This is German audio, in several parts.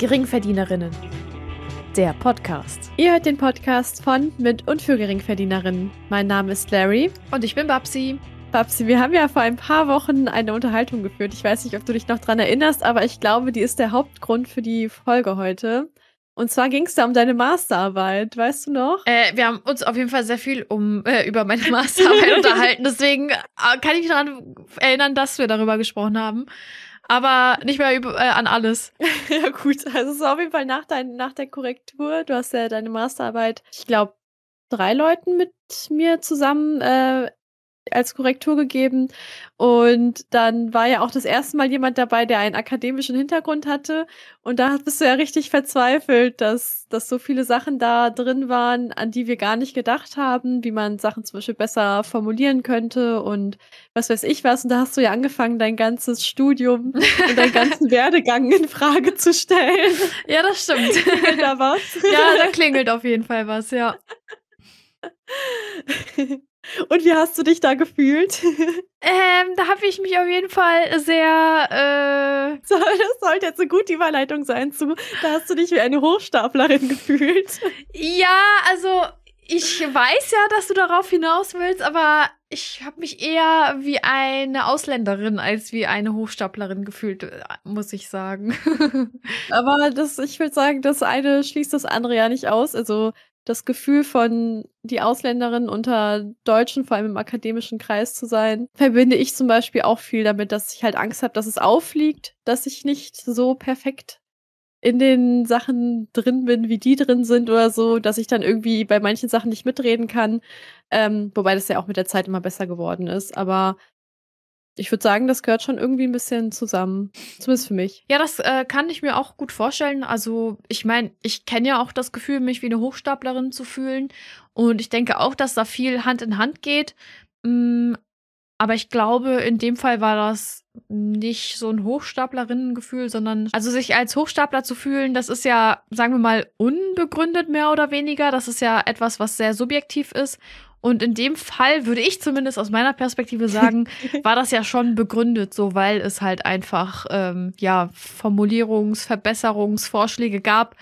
Geringverdienerinnen. Der Podcast. Ihr hört den Podcast von, mit und für Geringverdienerinnen. Mein Name ist Larry. Und ich bin Babsi. Babsi, wir haben ja vor ein paar Wochen eine Unterhaltung geführt. Ich weiß nicht, ob du dich noch dran erinnerst, aber ich glaube, die ist der Hauptgrund für die Folge heute. Und zwar ging es da um deine Masterarbeit, weißt du noch? Äh, wir haben uns auf jeden Fall sehr viel um äh, über meine Masterarbeit unterhalten. Deswegen äh, kann ich mich daran erinnern, dass wir darüber gesprochen haben aber nicht mehr über, äh, an alles. ja, gut. Also, es war auf jeden Fall nach, dein, nach der Korrektur. Du hast ja deine Masterarbeit, ich glaube, drei Leuten mit mir zusammen äh, als Korrektur gegeben. Und dann war ja auch das erste Mal jemand dabei, der einen akademischen Hintergrund hatte. Und da bist du ja richtig verzweifelt, dass, dass so viele Sachen da drin waren, an die wir gar nicht gedacht haben, wie man Sachen zum Beispiel besser formulieren könnte und was weiß ich was. Und da hast du ja angefangen, dein ganzes Studium und deinen ganzen Werdegang in Frage zu stellen. Ja, das stimmt. da was. Ja, da klingelt auf jeden Fall was, ja. Und wie hast du dich da gefühlt? Ähm, da habe ich mich auf jeden Fall sehr. Äh das sollte jetzt eine gute Überleitung sein zu. Da hast du dich wie eine Hochstaplerin gefühlt. Ja, also ich weiß ja, dass du darauf hinaus willst, aber ich habe mich eher wie eine Ausländerin als wie eine Hochstaplerin gefühlt, äh, muss ich sagen. aber das, ich würde sagen, das eine schließt das andere ja nicht aus. Also das Gefühl von die Ausländerin unter Deutschen, vor allem im akademischen Kreis zu sein, verbinde ich zum Beispiel auch viel damit, dass ich halt Angst habe, dass es auffliegt, dass ich nicht so perfekt in den Sachen drin bin, wie die drin sind oder so, dass ich dann irgendwie bei manchen Sachen nicht mitreden kann. Ähm, wobei das ja auch mit der Zeit immer besser geworden ist. Aber ich würde sagen, das gehört schon irgendwie ein bisschen zusammen. Zumindest für mich. Ja, das äh, kann ich mir auch gut vorstellen. Also, ich meine, ich kenne ja auch das Gefühl, mich wie eine Hochstaplerin zu fühlen. Und ich denke auch, dass da viel Hand in Hand geht. Mm, aber ich glaube, in dem Fall war das nicht so ein Hochstaplerinnengefühl, sondern also sich als Hochstapler zu fühlen, das ist ja, sagen wir mal, unbegründet mehr oder weniger. Das ist ja etwas, was sehr subjektiv ist. Und in dem Fall würde ich zumindest aus meiner Perspektive sagen, war das ja schon begründet, so weil es halt einfach ähm, ja Formulierungs-, Verbesserungsvorschläge gab,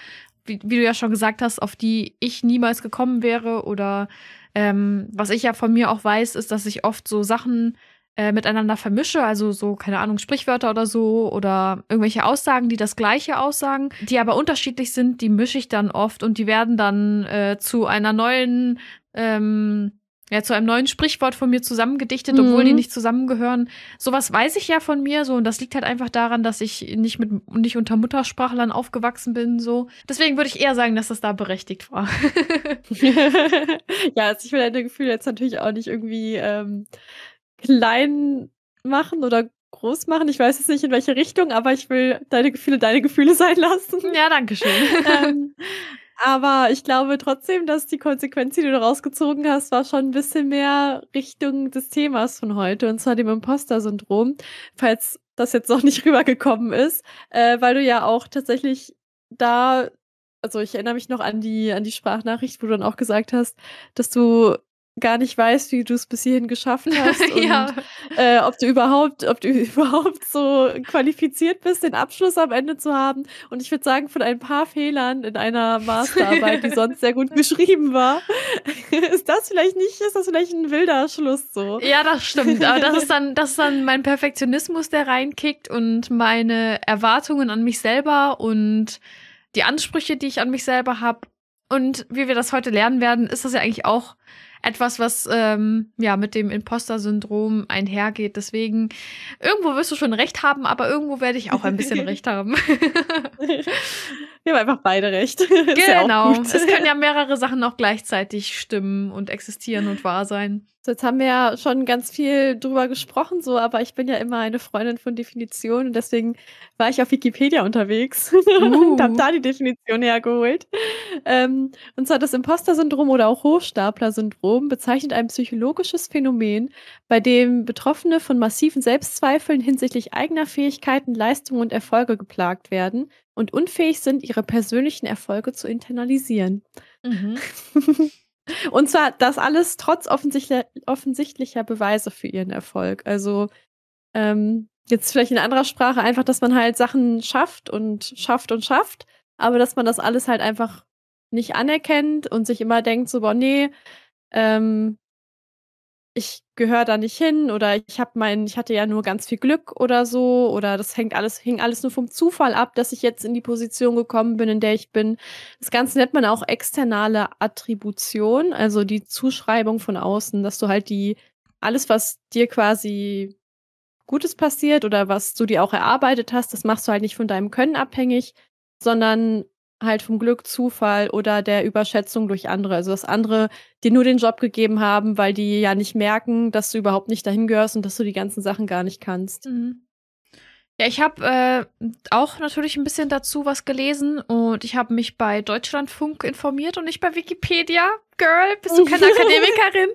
wie, wie, du ja schon gesagt hast, auf die ich niemals gekommen wäre. Oder ähm, was ich ja von mir auch weiß, ist, dass ich oft so Sachen äh, miteinander vermische, also so, keine Ahnung, Sprichwörter oder so oder irgendwelche Aussagen, die das gleiche aussagen, die aber unterschiedlich sind, die mische ich dann oft und die werden dann äh, zu einer neuen ähm, ja, zu einem neuen Sprichwort von mir zusammengedichtet, mhm. obwohl die nicht zusammengehören. Sowas weiß ich ja von mir so und das liegt halt einfach daran, dass ich nicht mit nicht unter Muttersprachlern aufgewachsen bin so. Deswegen würde ich eher sagen, dass das da berechtigt war. ja, also ich will deine Gefühle jetzt natürlich auch nicht irgendwie ähm, klein machen oder groß machen. Ich weiß jetzt nicht in welche Richtung, aber ich will deine Gefühle deine Gefühle sein lassen. Ja, danke schön. ähm, aber ich glaube trotzdem, dass die Konsequenz, die du daraus gezogen hast, war schon ein bisschen mehr Richtung des Themas von heute, und zwar dem Imposter-Syndrom, falls das jetzt noch nicht rübergekommen ist, äh, weil du ja auch tatsächlich da, also ich erinnere mich noch an die, an die Sprachnachricht, wo du dann auch gesagt hast, dass du gar nicht weißt, wie du es bis hierhin geschafft hast und ja. äh, ob du überhaupt, ob du überhaupt so qualifiziert bist, den Abschluss am Ende zu haben. Und ich würde sagen, von ein paar Fehlern in einer Masterarbeit, die sonst sehr gut geschrieben war, ist das vielleicht nicht, ist das vielleicht ein wilder Schluss so. Ja, das stimmt. Aber das ist dann, das ist dann mein Perfektionismus, der reinkickt und meine Erwartungen an mich selber und die Ansprüche, die ich an mich selber habe. Und wie wir das heute lernen werden, ist das ja eigentlich auch etwas, was ähm, ja mit dem Imposter-Syndrom einhergeht. Deswegen, irgendwo wirst du schon recht haben, aber irgendwo werde ich auch ein bisschen recht haben. Wir haben einfach beide recht. genau. Ja es können ja mehrere Sachen auch gleichzeitig stimmen und existieren und wahr sein. So, jetzt haben wir ja schon ganz viel drüber gesprochen, so, aber ich bin ja immer eine Freundin von Definitionen und deswegen war ich auf Wikipedia unterwegs uh. und habe da die Definition hergeholt. Ähm, und zwar das Imposter-Syndrom oder auch Hochstapler-Syndrom bezeichnet ein psychologisches Phänomen, bei dem Betroffene von massiven Selbstzweifeln hinsichtlich eigener Fähigkeiten, Leistungen und Erfolge geplagt werden und unfähig sind, ihre persönlichen Erfolge zu internalisieren. Mhm. und zwar das alles trotz offensichtlicher, offensichtlicher Beweise für ihren Erfolg. Also ähm, jetzt vielleicht in anderer Sprache einfach, dass man halt Sachen schafft und schafft und schafft, aber dass man das alles halt einfach nicht anerkennt und sich immer denkt so: „Boah, ne, ähm, ich gehöre da nicht hin“ oder „ich habe mein ich hatte ja nur ganz viel Glück“ oder so oder „das hängt alles hing alles nur vom Zufall ab, dass ich jetzt in die Position gekommen bin, in der ich bin.“ Das Ganze nennt man auch externe Attribution, also die Zuschreibung von außen, dass du halt die alles, was dir quasi Gutes passiert oder was du dir auch erarbeitet hast, das machst du halt nicht von deinem Können abhängig, sondern halt vom Glück, Zufall oder der Überschätzung durch andere. Also, dass andere dir nur den Job gegeben haben, weil die ja nicht merken, dass du überhaupt nicht dahin gehörst und dass du die ganzen Sachen gar nicht kannst. Mhm. Ja, ich habe äh, auch natürlich ein bisschen dazu was gelesen und ich habe mich bei Deutschlandfunk informiert und nicht bei Wikipedia. Girl, bist du keine Akademikerin?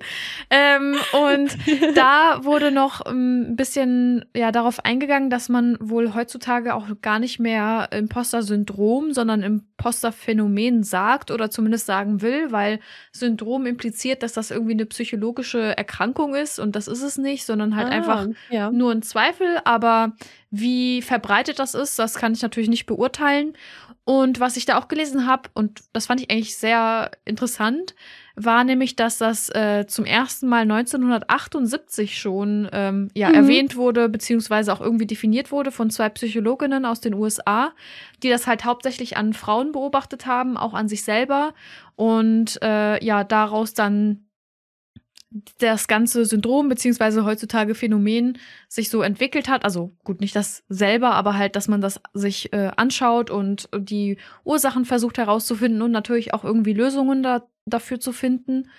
ähm, und da wurde noch ähm, ein bisschen ja darauf eingegangen, dass man wohl heutzutage auch gar nicht mehr Imposter-Syndrom, sondern Imposter-Phänomen sagt oder zumindest sagen will, weil Syndrom impliziert, dass das irgendwie eine psychologische Erkrankung ist und das ist es nicht, sondern halt ah, einfach ja. nur ein Zweifel. Aber wie verbreitet das ist, das kann ich natürlich nicht beurteilen. Und was ich da auch gelesen habe, und das fand ich eigentlich sehr interessant, war nämlich, dass das äh, zum ersten Mal 1978 schon ähm, ja, mhm. erwähnt wurde, beziehungsweise auch irgendwie definiert wurde von zwei Psychologinnen aus den USA, die das halt hauptsächlich an Frauen beobachtet haben, auch an sich selber. Und äh, ja, daraus dann das ganze Syndrom beziehungsweise heutzutage Phänomen sich so entwickelt hat. Also gut, nicht das selber, aber halt, dass man das sich äh, anschaut und die Ursachen versucht herauszufinden und natürlich auch irgendwie Lösungen da, dafür zu finden.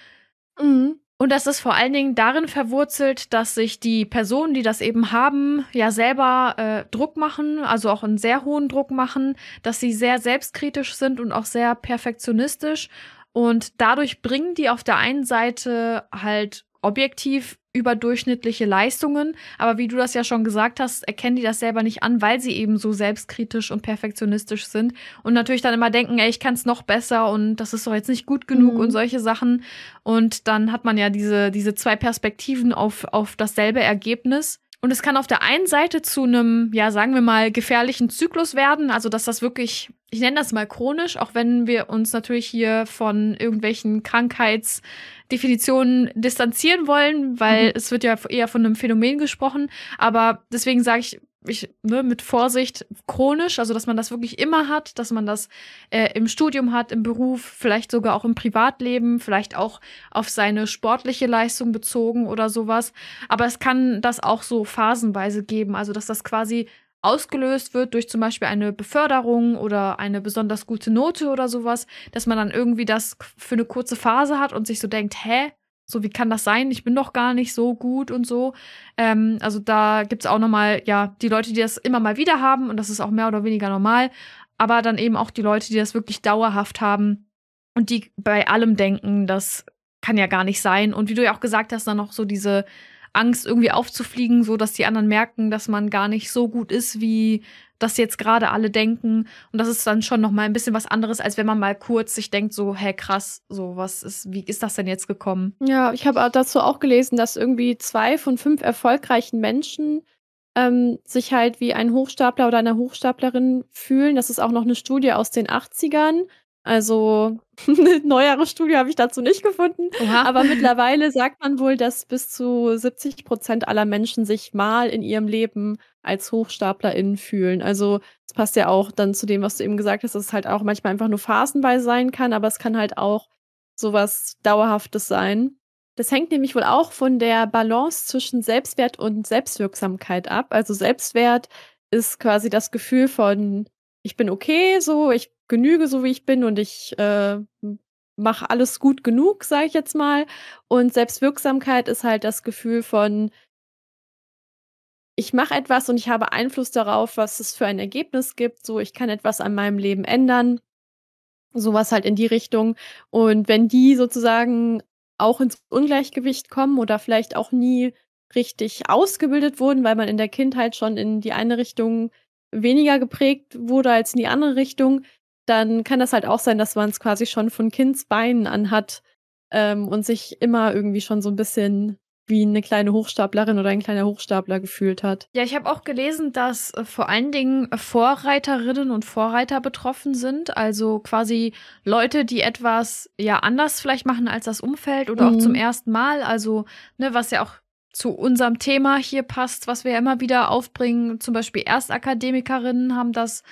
Mhm. Und das ist vor allen Dingen darin verwurzelt, dass sich die Personen, die das eben haben, ja selber äh, Druck machen, also auch einen sehr hohen Druck machen, dass sie sehr selbstkritisch sind und auch sehr perfektionistisch und dadurch bringen die auf der einen Seite halt objektiv überdurchschnittliche Leistungen, aber wie du das ja schon gesagt hast, erkennen die das selber nicht an, weil sie eben so selbstkritisch und perfektionistisch sind und natürlich dann immer denken, ey, ich kann es noch besser und das ist doch jetzt nicht gut genug mhm. und solche Sachen und dann hat man ja diese diese zwei Perspektiven auf auf dasselbe Ergebnis und es kann auf der einen Seite zu einem, ja, sagen wir mal, gefährlichen Zyklus werden, also dass das wirklich, ich nenne das mal chronisch, auch wenn wir uns natürlich hier von irgendwelchen Krankheitsdefinitionen distanzieren wollen, weil mhm. es wird ja eher von einem Phänomen gesprochen. Aber deswegen sage ich, ich, ne, mit Vorsicht chronisch, also dass man das wirklich immer hat, dass man das äh, im Studium hat, im Beruf, vielleicht sogar auch im Privatleben, vielleicht auch auf seine sportliche Leistung bezogen oder sowas. Aber es kann das auch so phasenweise geben, also dass das quasi ausgelöst wird durch zum Beispiel eine Beförderung oder eine besonders gute Note oder sowas, dass man dann irgendwie das für eine kurze Phase hat und sich so denkt, hä, so, wie kann das sein? Ich bin doch gar nicht so gut und so. Ähm, also da gibt es auch nochmal, ja, die Leute, die das immer mal wieder haben und das ist auch mehr oder weniger normal. Aber dann eben auch die Leute, die das wirklich dauerhaft haben und die bei allem denken, das kann ja gar nicht sein. Und wie du ja auch gesagt hast, dann noch so diese Angst irgendwie aufzufliegen, so dass die anderen merken, dass man gar nicht so gut ist, wie das jetzt gerade alle denken. Und das ist dann schon noch mal ein bisschen was anderes, als wenn man mal kurz sich denkt, so, hä, krass, so, was ist, wie ist das denn jetzt gekommen? Ja, ich habe dazu auch gelesen, dass irgendwie zwei von fünf erfolgreichen Menschen ähm, sich halt wie ein Hochstapler oder eine Hochstaplerin fühlen. Das ist auch noch eine Studie aus den 80ern. Also eine neuere Studie habe ich dazu nicht gefunden. Oha. Aber mittlerweile sagt man wohl, dass bis zu 70 Prozent aller Menschen sich mal in ihrem Leben als HochstaplerInnen fühlen. Also es passt ja auch dann zu dem, was du eben gesagt hast, dass es halt auch manchmal einfach nur phasenweise sein kann, aber es kann halt auch sowas Dauerhaftes sein. Das hängt nämlich wohl auch von der Balance zwischen Selbstwert und Selbstwirksamkeit ab. Also Selbstwert ist quasi das Gefühl von, ich bin okay, so, ich genüge so wie ich bin und ich äh, mache alles gut genug, sage ich jetzt mal. Und Selbstwirksamkeit ist halt das Gefühl von, ich mache etwas und ich habe Einfluss darauf, was es für ein Ergebnis gibt. So, ich kann etwas an meinem Leben ändern. Sowas halt in die Richtung. Und wenn die sozusagen auch ins Ungleichgewicht kommen oder vielleicht auch nie richtig ausgebildet wurden, weil man in der Kindheit schon in die eine Richtung weniger geprägt wurde als in die andere Richtung, dann kann das halt auch sein, dass man es quasi schon von Kindsbeinen an hat ähm, und sich immer irgendwie schon so ein bisschen wie eine kleine Hochstaplerin oder ein kleiner Hochstapler gefühlt hat. Ja, ich habe auch gelesen, dass äh, vor allen Dingen Vorreiterinnen und Vorreiter betroffen sind. Also quasi Leute, die etwas ja anders vielleicht machen als das Umfeld oder mhm. auch zum ersten Mal. Also, ne, was ja auch zu unserem Thema hier passt, was wir ja immer wieder aufbringen. Zum Beispiel Erstakademikerinnen haben das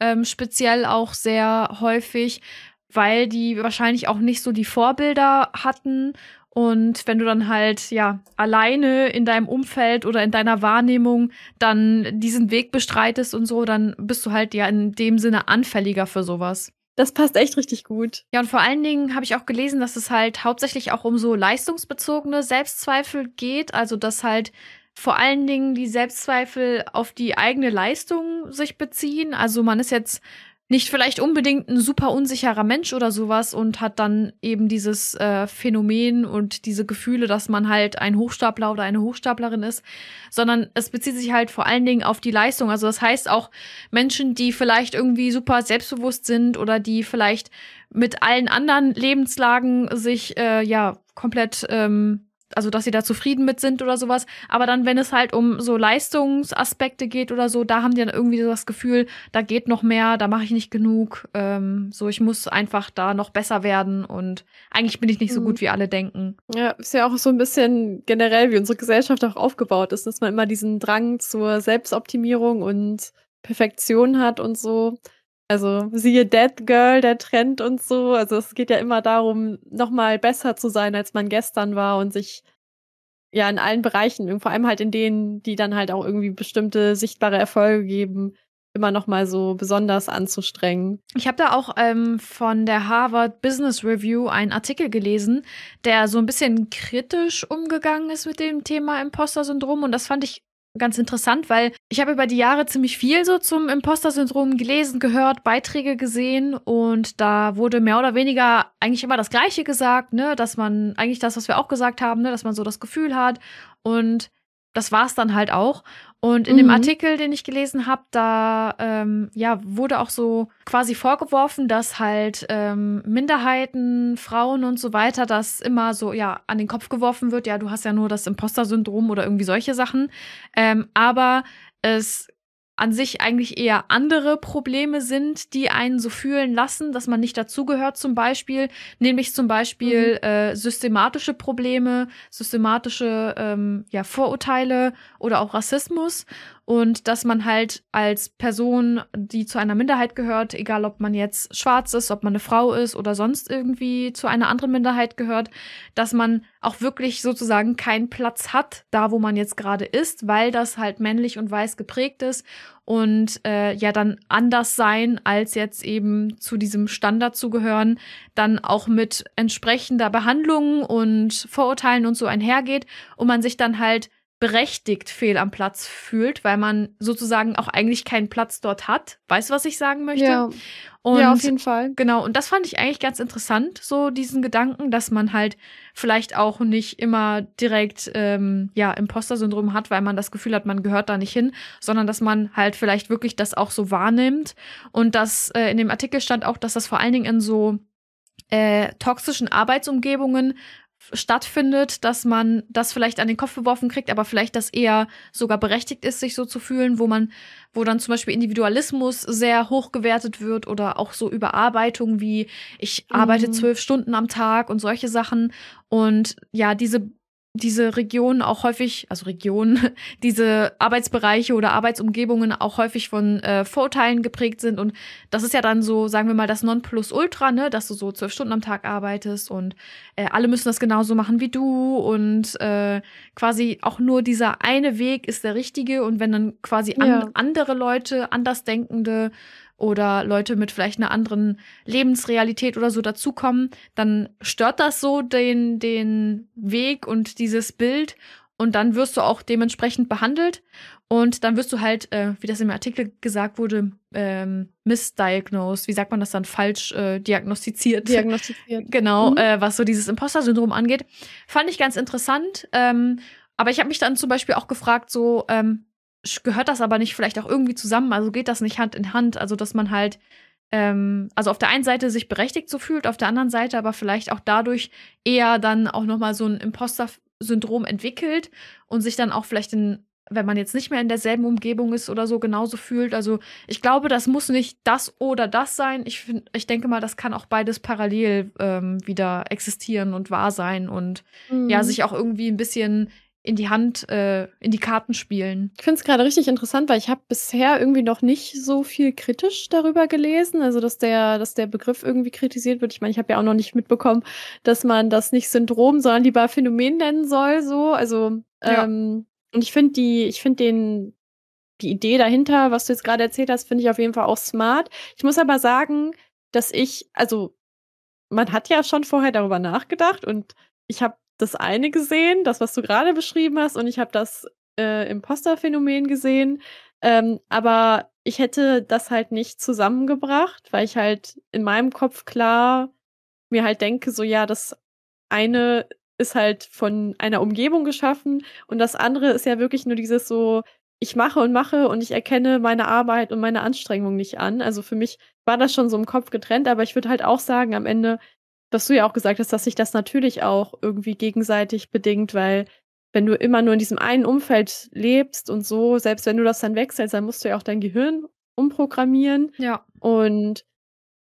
ähm, speziell auch sehr häufig, weil die wahrscheinlich auch nicht so die Vorbilder hatten und wenn du dann halt, ja, alleine in deinem Umfeld oder in deiner Wahrnehmung dann diesen Weg bestreitest und so, dann bist du halt ja in dem Sinne anfälliger für sowas. Das passt echt richtig gut. Ja, und vor allen Dingen habe ich auch gelesen, dass es halt hauptsächlich auch um so leistungsbezogene Selbstzweifel geht. Also, dass halt vor allen Dingen die Selbstzweifel auf die eigene Leistung sich beziehen. Also, man ist jetzt nicht vielleicht unbedingt ein super unsicherer Mensch oder sowas und hat dann eben dieses äh, Phänomen und diese Gefühle, dass man halt ein Hochstapler oder eine Hochstaplerin ist, sondern es bezieht sich halt vor allen Dingen auf die Leistung. Also das heißt auch Menschen, die vielleicht irgendwie super selbstbewusst sind oder die vielleicht mit allen anderen Lebenslagen sich äh, ja komplett ähm, also dass sie da zufrieden mit sind oder sowas. Aber dann, wenn es halt um so Leistungsaspekte geht oder so, da haben die dann irgendwie so das Gefühl, da geht noch mehr, da mache ich nicht genug. Ähm, so, ich muss einfach da noch besser werden und eigentlich bin ich nicht so gut, mhm. wie alle denken. Ja, ist ja auch so ein bisschen generell, wie unsere Gesellschaft auch aufgebaut ist, dass man immer diesen Drang zur Selbstoptimierung und Perfektion hat und so. Also siehe Dead Girl, der Trend und so. Also es geht ja immer darum, nochmal besser zu sein, als man gestern war und sich ja in allen Bereichen, vor allem halt in denen, die dann halt auch irgendwie bestimmte sichtbare Erfolge geben, immer noch mal so besonders anzustrengen. Ich habe da auch ähm, von der Harvard Business Review einen Artikel gelesen, der so ein bisschen kritisch umgegangen ist mit dem Thema Imposter-Syndrom und das fand ich ganz interessant, weil ich habe über die Jahre ziemlich viel so zum Imposter-Syndrom gelesen, gehört, Beiträge gesehen und da wurde mehr oder weniger eigentlich immer das Gleiche gesagt, ne, dass man eigentlich das, was wir auch gesagt haben, ne, dass man so das Gefühl hat und das war es dann halt auch. Und in mhm. dem Artikel, den ich gelesen habe, da ähm, ja wurde auch so quasi vorgeworfen, dass halt ähm, Minderheiten, Frauen und so weiter, das immer so ja an den Kopf geworfen wird. Ja, du hast ja nur das Imposter-Syndrom oder irgendwie solche Sachen. Ähm, aber es an sich eigentlich eher andere Probleme sind, die einen so fühlen lassen, dass man nicht dazugehört zum Beispiel, nämlich zum Beispiel mhm. äh, systematische Probleme, systematische ähm, ja, Vorurteile oder auch Rassismus und dass man halt als Person, die zu einer Minderheit gehört, egal ob man jetzt schwarz ist, ob man eine Frau ist oder sonst irgendwie zu einer anderen Minderheit gehört, dass man auch wirklich sozusagen keinen Platz hat, da wo man jetzt gerade ist, weil das halt männlich und weiß geprägt ist und äh, ja dann anders sein, als jetzt eben zu diesem Standard zu gehören, dann auch mit entsprechender Behandlung und Vorurteilen und so einhergeht und man sich dann halt berechtigt fehl am Platz fühlt, weil man sozusagen auch eigentlich keinen Platz dort hat. Weißt du, was ich sagen möchte? Ja. Und, ja, auf jeden Fall. Genau, und das fand ich eigentlich ganz interessant, so diesen Gedanken, dass man halt vielleicht auch nicht immer direkt ähm, ja Imposter-Syndrom hat, weil man das Gefühl hat, man gehört da nicht hin, sondern dass man halt vielleicht wirklich das auch so wahrnimmt. Und dass äh, in dem Artikel stand auch, dass das vor allen Dingen in so äh, toxischen Arbeitsumgebungen stattfindet, dass man das vielleicht an den Kopf geworfen kriegt, aber vielleicht das eher sogar berechtigt ist, sich so zu fühlen, wo man, wo dann zum Beispiel Individualismus sehr hoch gewertet wird oder auch so Überarbeitung wie ich arbeite mhm. zwölf Stunden am Tag und solche Sachen. Und ja, diese diese Regionen auch häufig, also Regionen, diese Arbeitsbereiche oder Arbeitsumgebungen auch häufig von äh, Vorurteilen geprägt sind. Und das ist ja dann so, sagen wir mal, das Nonplusultra, ne, dass du so zwölf Stunden am Tag arbeitest und äh, alle müssen das genauso machen wie du und äh, quasi auch nur dieser eine Weg ist der richtige. Und wenn dann quasi an, ja. andere Leute, andersdenkende oder Leute mit vielleicht einer anderen Lebensrealität oder so dazukommen, dann stört das so den, den Weg und dieses Bild und dann wirst du auch dementsprechend behandelt und dann wirst du halt, äh, wie das im Artikel gesagt wurde, ähm, misdiagnosed, wie sagt man das dann, falsch äh, diagnostiziert. Diagnostiziert. genau, mhm. äh, was so dieses Imposter-Syndrom angeht. Fand ich ganz interessant. Ähm, aber ich habe mich dann zum Beispiel auch gefragt, so, ähm, gehört das aber nicht vielleicht auch irgendwie zusammen? Also geht das nicht Hand in Hand? Also, dass man halt, ähm, also auf der einen Seite sich berechtigt so fühlt, auf der anderen Seite aber vielleicht auch dadurch eher dann auch nochmal so ein Imposter Syndrom entwickelt und sich dann auch vielleicht in wenn man jetzt nicht mehr in derselben Umgebung ist oder so, genauso fühlt. Also ich glaube, das muss nicht das oder das sein. Ich, find, ich denke mal, das kann auch beides parallel ähm, wieder existieren und wahr sein und mhm. ja, sich auch irgendwie ein bisschen in die Hand, äh, in die Karten spielen. Ich finde es gerade richtig interessant, weil ich habe bisher irgendwie noch nicht so viel kritisch darüber gelesen. Also, dass der, dass der Begriff irgendwie kritisiert wird. Ich meine, ich habe ja auch noch nicht mitbekommen, dass man das nicht Syndrom, sondern lieber Phänomen nennen soll. So, also ja. ähm, und ich finde die, ich finde den, die Idee dahinter, was du jetzt gerade erzählt hast, finde ich auf jeden Fall auch smart. Ich muss aber sagen, dass ich, also man hat ja schon vorher darüber nachgedacht und ich habe das eine gesehen, das, was du gerade beschrieben hast, und ich habe das äh, Imposter-Phänomen gesehen. Ähm, aber ich hätte das halt nicht zusammengebracht, weil ich halt in meinem Kopf klar mir halt denke, so ja, das eine ist halt von einer Umgebung geschaffen und das andere ist ja wirklich nur dieses so, ich mache und mache und ich erkenne meine Arbeit und meine Anstrengung nicht an. Also für mich war das schon so im Kopf getrennt, aber ich würde halt auch sagen, am Ende was du ja auch gesagt hast, dass sich das natürlich auch irgendwie gegenseitig bedingt, weil wenn du immer nur in diesem einen Umfeld lebst und so, selbst wenn du das dann wechselst, dann musst du ja auch dein Gehirn umprogrammieren. Ja. Und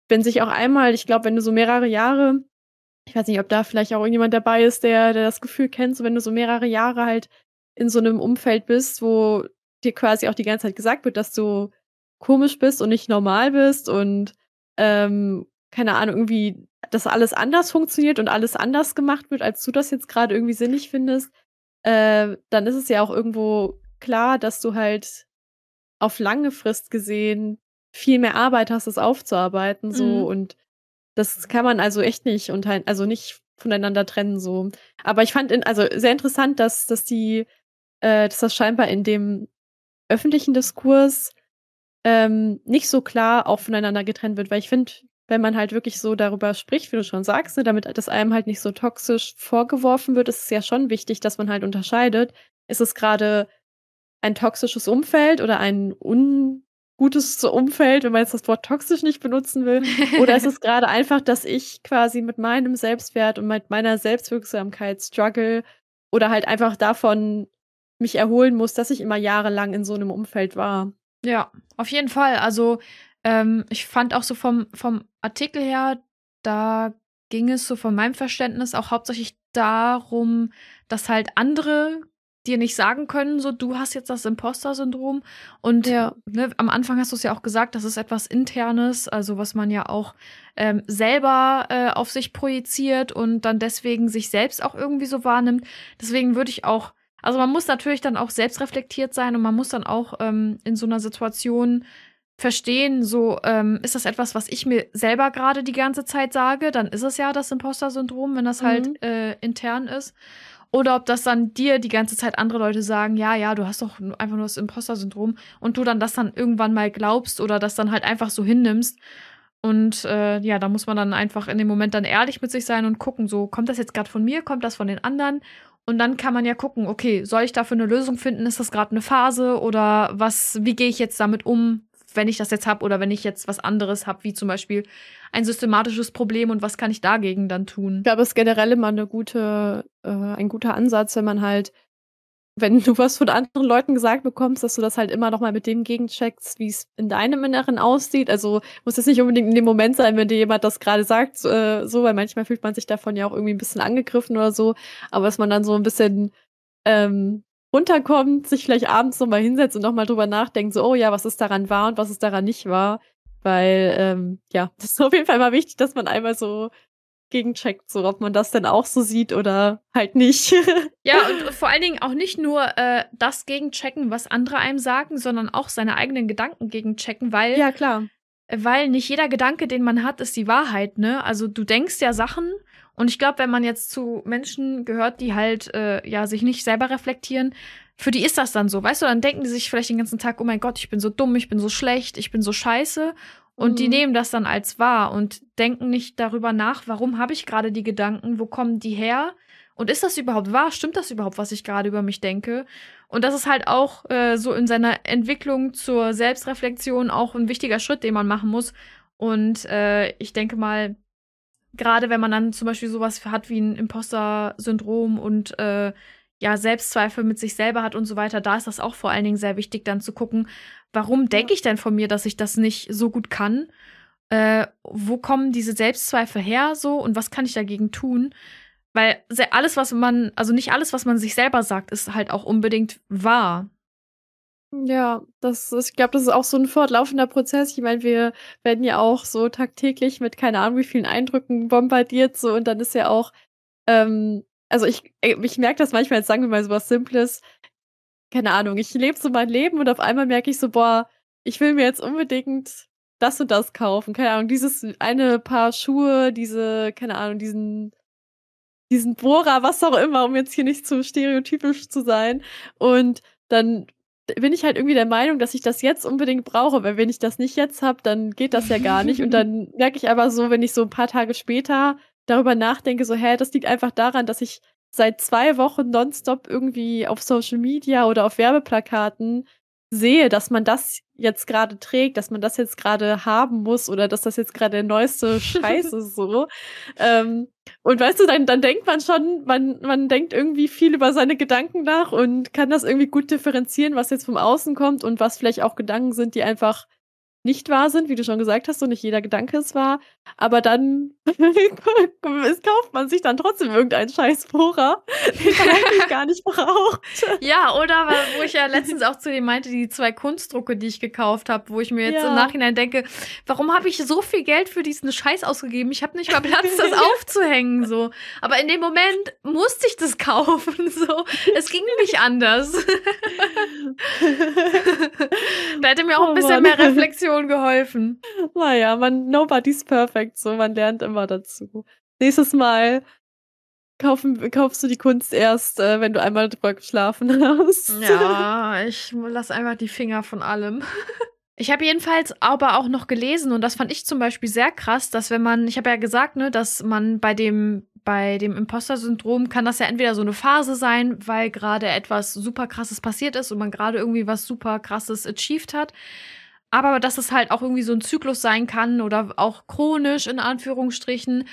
wenn sich auch einmal, ich glaube, wenn du so mehrere Jahre, ich weiß nicht, ob da vielleicht auch irgendjemand dabei ist, der, der das Gefühl kennt, so wenn du so mehrere Jahre halt in so einem Umfeld bist, wo dir quasi auch die ganze Zeit gesagt wird, dass du komisch bist und nicht normal bist und ähm, keine Ahnung, irgendwie dass alles anders funktioniert und alles anders gemacht wird, als du das jetzt gerade irgendwie sinnig findest, äh, dann ist es ja auch irgendwo klar, dass du halt auf lange Frist gesehen viel mehr Arbeit hast, das aufzuarbeiten, so mhm. und das kann man also echt nicht und also nicht voneinander trennen, so. Aber ich fand in, also sehr interessant, dass, dass die, äh, dass das scheinbar in dem öffentlichen Diskurs ähm, nicht so klar auch voneinander getrennt wird, weil ich finde, wenn man halt wirklich so darüber spricht, wie du schon sagst, ne, damit das einem halt nicht so toxisch vorgeworfen wird, ist es ja schon wichtig, dass man halt unterscheidet. Ist es gerade ein toxisches Umfeld oder ein ungutes Umfeld, wenn man jetzt das Wort toxisch nicht benutzen will? Oder ist es gerade einfach, dass ich quasi mit meinem Selbstwert und mit meiner Selbstwirksamkeit struggle oder halt einfach davon mich erholen muss, dass ich immer jahrelang in so einem Umfeld war? Ja, auf jeden Fall. Also ähm, ich fand auch so vom, vom Artikel her, da ging es so von meinem Verständnis auch hauptsächlich darum, dass halt andere dir nicht sagen können, so du hast jetzt das Imposter-Syndrom. Und ja. ne, am Anfang hast du es ja auch gesagt, das ist etwas Internes, also was man ja auch ähm, selber äh, auf sich projiziert und dann deswegen sich selbst auch irgendwie so wahrnimmt. Deswegen würde ich auch, also man muss natürlich dann auch selbst reflektiert sein und man muss dann auch ähm, in so einer Situation verstehen, so ähm, ist das etwas, was ich mir selber gerade die ganze Zeit sage, dann ist es ja das Imposter-Syndrom, wenn das halt, mhm. halt äh, intern ist. Oder ob das dann dir die ganze Zeit andere Leute sagen, ja, ja, du hast doch einfach nur das Imposter-Syndrom und du dann das dann irgendwann mal glaubst oder das dann halt einfach so hinnimmst. Und äh, ja, da muss man dann einfach in dem Moment dann ehrlich mit sich sein und gucken, so kommt das jetzt gerade von mir, kommt das von den anderen? Und dann kann man ja gucken, okay, soll ich dafür eine Lösung finden? Ist das gerade eine Phase oder was? Wie gehe ich jetzt damit um? Wenn ich das jetzt habe oder wenn ich jetzt was anderes habe, wie zum Beispiel ein systematisches Problem und was kann ich dagegen dann tun? Ich glaube, es ist generell immer eine gute, äh, ein guter Ansatz, wenn man halt, wenn du was von anderen Leuten gesagt bekommst, dass du das halt immer noch mal mit dem gegencheckst, wie es in deinem Inneren aussieht. Also muss es nicht unbedingt in dem Moment sein, wenn dir jemand das gerade sagt, äh, so, weil manchmal fühlt man sich davon ja auch irgendwie ein bisschen angegriffen oder so. Aber dass man dann so ein bisschen ähm, runterkommt, sich vielleicht abends nochmal hinsetzt und nochmal drüber nachdenkt, so, oh ja, was ist daran wahr und was ist daran nicht wahr. Weil, ähm, ja, das ist auf jeden Fall mal wichtig, dass man einmal so gegencheckt, so ob man das denn auch so sieht oder halt nicht. ja, und vor allen Dingen auch nicht nur äh, das gegenchecken, was andere einem sagen, sondern auch seine eigenen Gedanken gegenchecken, weil. Ja, klar. Weil nicht jeder Gedanke, den man hat, ist die Wahrheit, ne? Also du denkst ja Sachen und ich glaube, wenn man jetzt zu Menschen gehört, die halt äh, ja sich nicht selber reflektieren, für die ist das dann so, weißt du, dann denken die sich vielleicht den ganzen Tag, oh mein Gott, ich bin so dumm, ich bin so schlecht, ich bin so scheiße. Und mhm. die nehmen das dann als wahr und denken nicht darüber nach, warum habe ich gerade die Gedanken, wo kommen die her? Und ist das überhaupt wahr? Stimmt das überhaupt, was ich gerade über mich denke? Und das ist halt auch äh, so in seiner Entwicklung zur Selbstreflexion auch ein wichtiger Schritt, den man machen muss. Und äh, ich denke mal, gerade wenn man dann zum Beispiel sowas hat wie ein Imposter-Syndrom und äh, ja, Selbstzweifel mit sich selber hat und so weiter, da ist das auch vor allen Dingen sehr wichtig, dann zu gucken, warum denke ich denn von mir, dass ich das nicht so gut kann? Äh, wo kommen diese Selbstzweifel her so und was kann ich dagegen tun? Weil alles, was man, also nicht alles, was man sich selber sagt, ist halt auch unbedingt wahr. Ja, das ist, ich glaube, das ist auch so ein fortlaufender Prozess. Ich meine, wir werden ja auch so tagtäglich mit keine Ahnung wie vielen Eindrücken bombardiert so und dann ist ja auch, ähm, also ich, äh, ich merke das manchmal, jetzt sagen wir mal so was Simples, keine Ahnung, ich lebe so mein Leben und auf einmal merke ich so, boah, ich will mir jetzt unbedingt das und das kaufen. Keine Ahnung, dieses eine Paar Schuhe, diese, keine Ahnung, diesen, diesen Bohrer, was auch immer, um jetzt hier nicht zu stereotypisch zu sein. Und dann bin ich halt irgendwie der Meinung, dass ich das jetzt unbedingt brauche, weil wenn ich das nicht jetzt habe, dann geht das ja gar nicht. Und dann merke ich aber so, wenn ich so ein paar Tage später darüber nachdenke, so, hä, das liegt einfach daran, dass ich seit zwei Wochen nonstop irgendwie auf Social Media oder auf Werbeplakaten sehe, dass man das jetzt gerade trägt, dass man das jetzt gerade haben muss oder dass das jetzt gerade der neueste Scheiß ist so. Ähm, und weißt du, dann, dann denkt man schon, man, man denkt irgendwie viel über seine Gedanken nach und kann das irgendwie gut differenzieren, was jetzt vom Außen kommt und was vielleicht auch Gedanken sind, die einfach nicht wahr sind, wie du schon gesagt hast, und nicht jeder Gedanke ist wahr. Aber dann kauft man sich dann trotzdem irgendeinen scheiß Bohrer, den man eigentlich gar nicht braucht. Ja, oder wo ich ja letztens auch zu dir meinte, die zwei Kunstdrucke, die ich gekauft habe, wo ich mir jetzt ja. im Nachhinein denke, warum habe ich so viel Geld für diesen Scheiß ausgegeben? Ich habe nicht mal Platz, das aufzuhängen. so. Aber in dem Moment musste ich das kaufen. So. Es ging nicht anders. da hätte mir auch ein oh bisschen mehr Reflexion Situation geholfen. Naja, man, nobody's perfect, so, man lernt immer dazu. Nächstes Mal kaufen, kaufst du die Kunst erst, äh, wenn du einmal drüber geschlafen hast. Ja, ich lass einfach die Finger von allem. Ich habe jedenfalls aber auch noch gelesen und das fand ich zum Beispiel sehr krass, dass wenn man, ich habe ja gesagt, ne, dass man bei dem bei dem Imposter-Syndrom kann das ja entweder so eine Phase sein, weil gerade etwas super krasses passiert ist und man gerade irgendwie was super krasses achieved hat. Aber dass es halt auch irgendwie so ein Zyklus sein kann oder auch chronisch in Anführungsstrichen.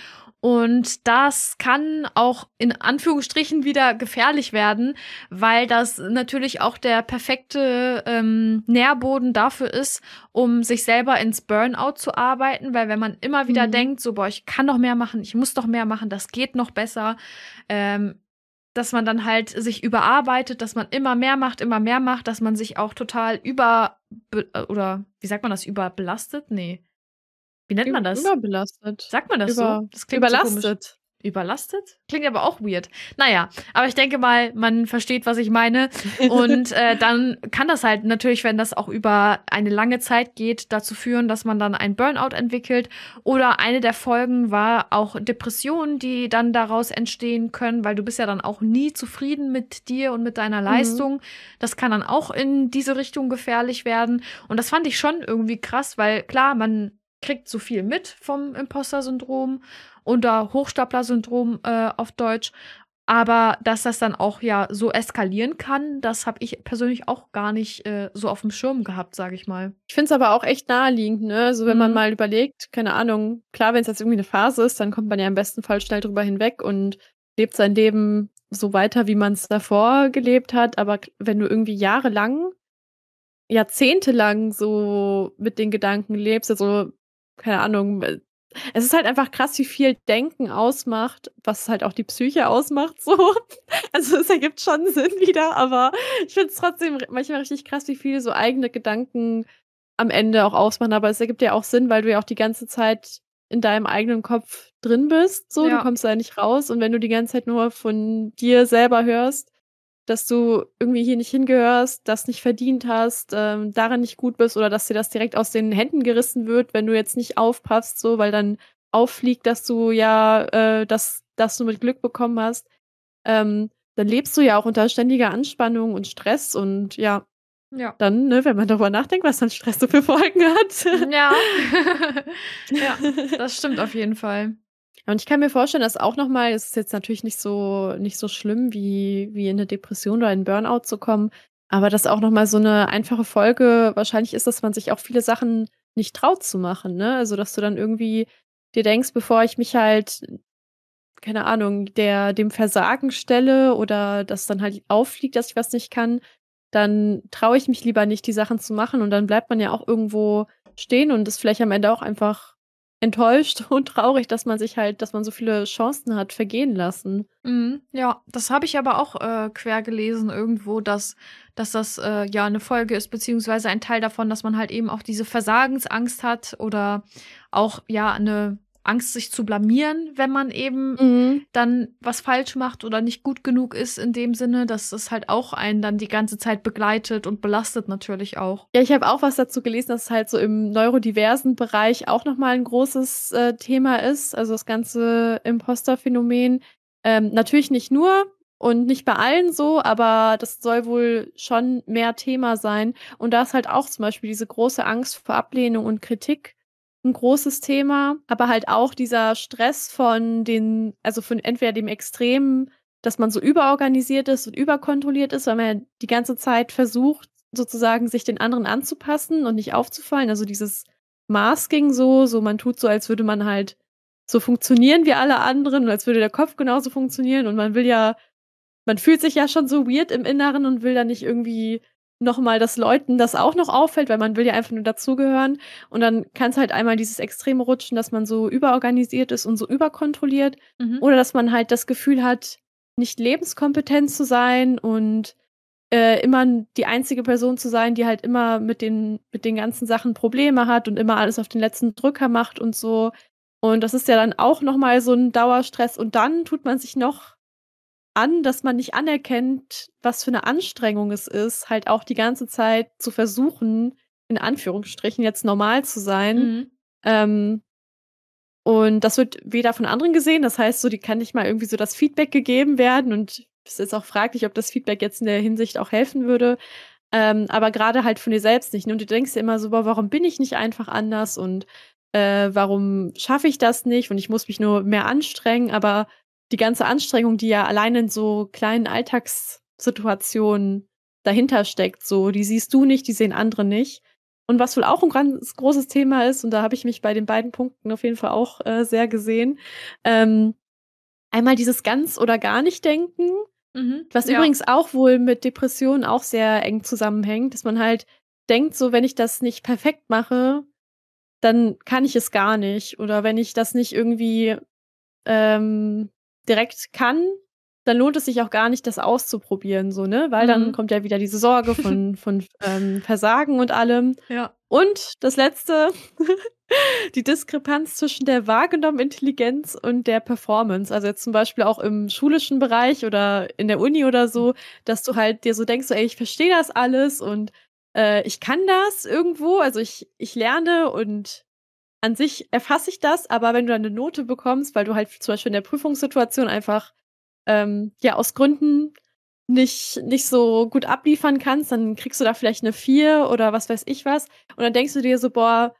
Und das kann auch in Anführungsstrichen wieder gefährlich werden, weil das natürlich auch der perfekte ähm, Nährboden dafür ist, um sich selber ins Burnout zu arbeiten. Weil wenn man immer wieder mhm. denkt, so, boah, ich kann noch mehr machen, ich muss doch mehr machen, das geht noch besser, ähm, dass man dann halt sich überarbeitet, dass man immer mehr macht, immer mehr macht, dass man sich auch total über oder wie sagt man das, überbelastet? Nee. Wie nennt man das? Überbelastet. Sagt man das Über, so? Das klingt überlastet. So Überlastet? Klingt aber auch weird. Naja, aber ich denke mal, man versteht, was ich meine. Und äh, dann kann das halt natürlich, wenn das auch über eine lange Zeit geht, dazu führen, dass man dann ein Burnout entwickelt. Oder eine der Folgen war auch Depressionen, die dann daraus entstehen können, weil du bist ja dann auch nie zufrieden mit dir und mit deiner mhm. Leistung. Mhm. Das kann dann auch in diese Richtung gefährlich werden. Und das fand ich schon irgendwie krass, weil klar, man kriegt so viel mit vom Imposter-Syndrom oder Hochstapler-Syndrom äh, auf Deutsch. Aber dass das dann auch ja so eskalieren kann, das habe ich persönlich auch gar nicht äh, so auf dem Schirm gehabt, sage ich mal. Ich finde es aber auch echt naheliegend, ne? Also wenn mhm. man mal überlegt, keine Ahnung, klar, wenn es jetzt irgendwie eine Phase ist, dann kommt man ja im besten Fall schnell drüber hinweg und lebt sein Leben so weiter, wie man es davor gelebt hat. Aber wenn du irgendwie jahrelang, jahrzehntelang so mit den Gedanken lebst, also keine Ahnung, es ist halt einfach krass, wie viel Denken ausmacht, was halt auch die Psyche ausmacht, so. Also es ergibt schon Sinn wieder, aber ich finde es trotzdem manchmal richtig krass, wie viel so eigene Gedanken am Ende auch ausmachen. Aber es ergibt ja auch Sinn, weil du ja auch die ganze Zeit in deinem eigenen Kopf drin bist, so. Ja. Du kommst da nicht raus. Und wenn du die ganze Zeit nur von dir selber hörst, dass du irgendwie hier nicht hingehörst, das nicht verdient hast, ähm, daran nicht gut bist oder dass dir das direkt aus den Händen gerissen wird, wenn du jetzt nicht aufpasst, so, weil dann auffliegt, dass du ja, äh, dass, dass du mit Glück bekommen hast, ähm, dann lebst du ja auch unter ständiger Anspannung und Stress und ja, ja. Dann, ne, wenn man darüber nachdenkt, was dann Stress so für Folgen hat. Ja. ja, das stimmt auf jeden Fall. Und ich kann mir vorstellen, dass auch nochmal, es ist jetzt natürlich nicht so, nicht so schlimm, wie, wie in eine Depression oder in Burnout zu kommen, aber dass auch nochmal so eine einfache Folge wahrscheinlich ist, dass man sich auch viele Sachen nicht traut zu machen, ne? Also, dass du dann irgendwie dir denkst, bevor ich mich halt, keine Ahnung, der dem Versagen stelle oder das dann halt auffliegt, dass ich was nicht kann, dann traue ich mich lieber nicht, die Sachen zu machen und dann bleibt man ja auch irgendwo stehen und ist vielleicht am Ende auch einfach enttäuscht und traurig, dass man sich halt, dass man so viele Chancen hat vergehen lassen. Mhm, ja, das habe ich aber auch äh, quer gelesen irgendwo, dass, dass das äh, ja eine Folge ist, beziehungsweise ein Teil davon, dass man halt eben auch diese Versagensangst hat oder auch ja eine Angst, sich zu blamieren, wenn man eben mhm. dann was falsch macht oder nicht gut genug ist in dem Sinne, dass es halt auch einen dann die ganze Zeit begleitet und belastet natürlich auch. Ja, ich habe auch was dazu gelesen, dass es halt so im neurodiversen Bereich auch nochmal ein großes äh, Thema ist, also das ganze Imposter-Phänomen. Ähm, natürlich nicht nur und nicht bei allen so, aber das soll wohl schon mehr Thema sein. Und da ist halt auch zum Beispiel diese große Angst vor Ablehnung und Kritik ein großes Thema, aber halt auch dieser Stress von den, also von entweder dem Extremen, dass man so überorganisiert ist und überkontrolliert ist, weil man die ganze Zeit versucht, sozusagen sich den anderen anzupassen und nicht aufzufallen. Also dieses Masking so, so man tut so, als würde man halt so funktionieren wie alle anderen und als würde der Kopf genauso funktionieren und man will ja, man fühlt sich ja schon so weird im Inneren und will da nicht irgendwie nochmal, dass Leuten das auch noch auffällt, weil man will ja einfach nur dazugehören. Und dann kann es halt einmal dieses Extreme rutschen, dass man so überorganisiert ist und so überkontrolliert. Mhm. Oder dass man halt das Gefühl hat, nicht lebenskompetent zu sein und äh, immer die einzige Person zu sein, die halt immer mit den, mit den ganzen Sachen Probleme hat und immer alles auf den letzten Drücker macht und so. Und das ist ja dann auch nochmal so ein Dauerstress. Und dann tut man sich noch an, dass man nicht anerkennt, was für eine Anstrengung es ist, halt auch die ganze Zeit zu versuchen, in Anführungsstrichen jetzt normal zu sein. Mhm. Ähm, und das wird weder von anderen gesehen, das heißt, so, die kann nicht mal irgendwie so das Feedback gegeben werden und es ist auch fraglich, ob das Feedback jetzt in der Hinsicht auch helfen würde. Ähm, aber gerade halt von dir selbst nicht. Und du denkst dir immer so, boah, warum bin ich nicht einfach anders und äh, warum schaffe ich das nicht und ich muss mich nur mehr anstrengen, aber die ganze Anstrengung, die ja allein in so kleinen Alltagssituationen dahinter steckt, so, die siehst du nicht, die sehen andere nicht. Und was wohl auch ein ganz großes Thema ist, und da habe ich mich bei den beiden Punkten auf jeden Fall auch äh, sehr gesehen, ähm, einmal dieses ganz oder gar nicht denken, mhm, was ja. übrigens auch wohl mit Depressionen auch sehr eng zusammenhängt, dass man halt denkt, so wenn ich das nicht perfekt mache, dann kann ich es gar nicht. Oder wenn ich das nicht irgendwie ähm, direkt kann, dann lohnt es sich auch gar nicht, das auszuprobieren, so, ne? Weil mhm. dann kommt ja wieder diese Sorge von, von ähm, Versagen und allem. Ja. Und das letzte, die Diskrepanz zwischen der wahrgenommenen Intelligenz und der Performance. Also jetzt zum Beispiel auch im schulischen Bereich oder in der Uni oder so, dass du halt dir so denkst, so, ey, ich verstehe das alles und äh, ich kann das irgendwo. Also ich, ich lerne und an sich erfasse ich das, aber wenn du dann eine Note bekommst, weil du halt zum Beispiel in der Prüfungssituation einfach ähm, ja aus Gründen nicht, nicht so gut abliefern kannst, dann kriegst du da vielleicht eine 4 oder was weiß ich was. Und dann denkst du dir so, boah,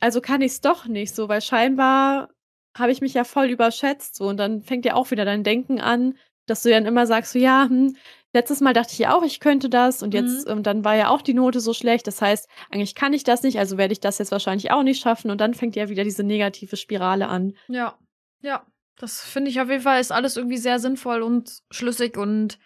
also kann ich es doch nicht so, weil scheinbar habe ich mich ja voll überschätzt. So. Und dann fängt ja auch wieder dein Denken an, dass du dann immer sagst, so ja, hm, letztes Mal dachte ich ja auch, ich könnte das und jetzt, mhm. ähm, dann war ja auch die Note so schlecht. Das heißt, eigentlich kann ich das nicht, also werde ich das jetzt wahrscheinlich auch nicht schaffen und dann fängt ja wieder diese negative Spirale an. Ja, ja. Das finde ich auf jeden Fall ist alles irgendwie sehr sinnvoll und schlüssig und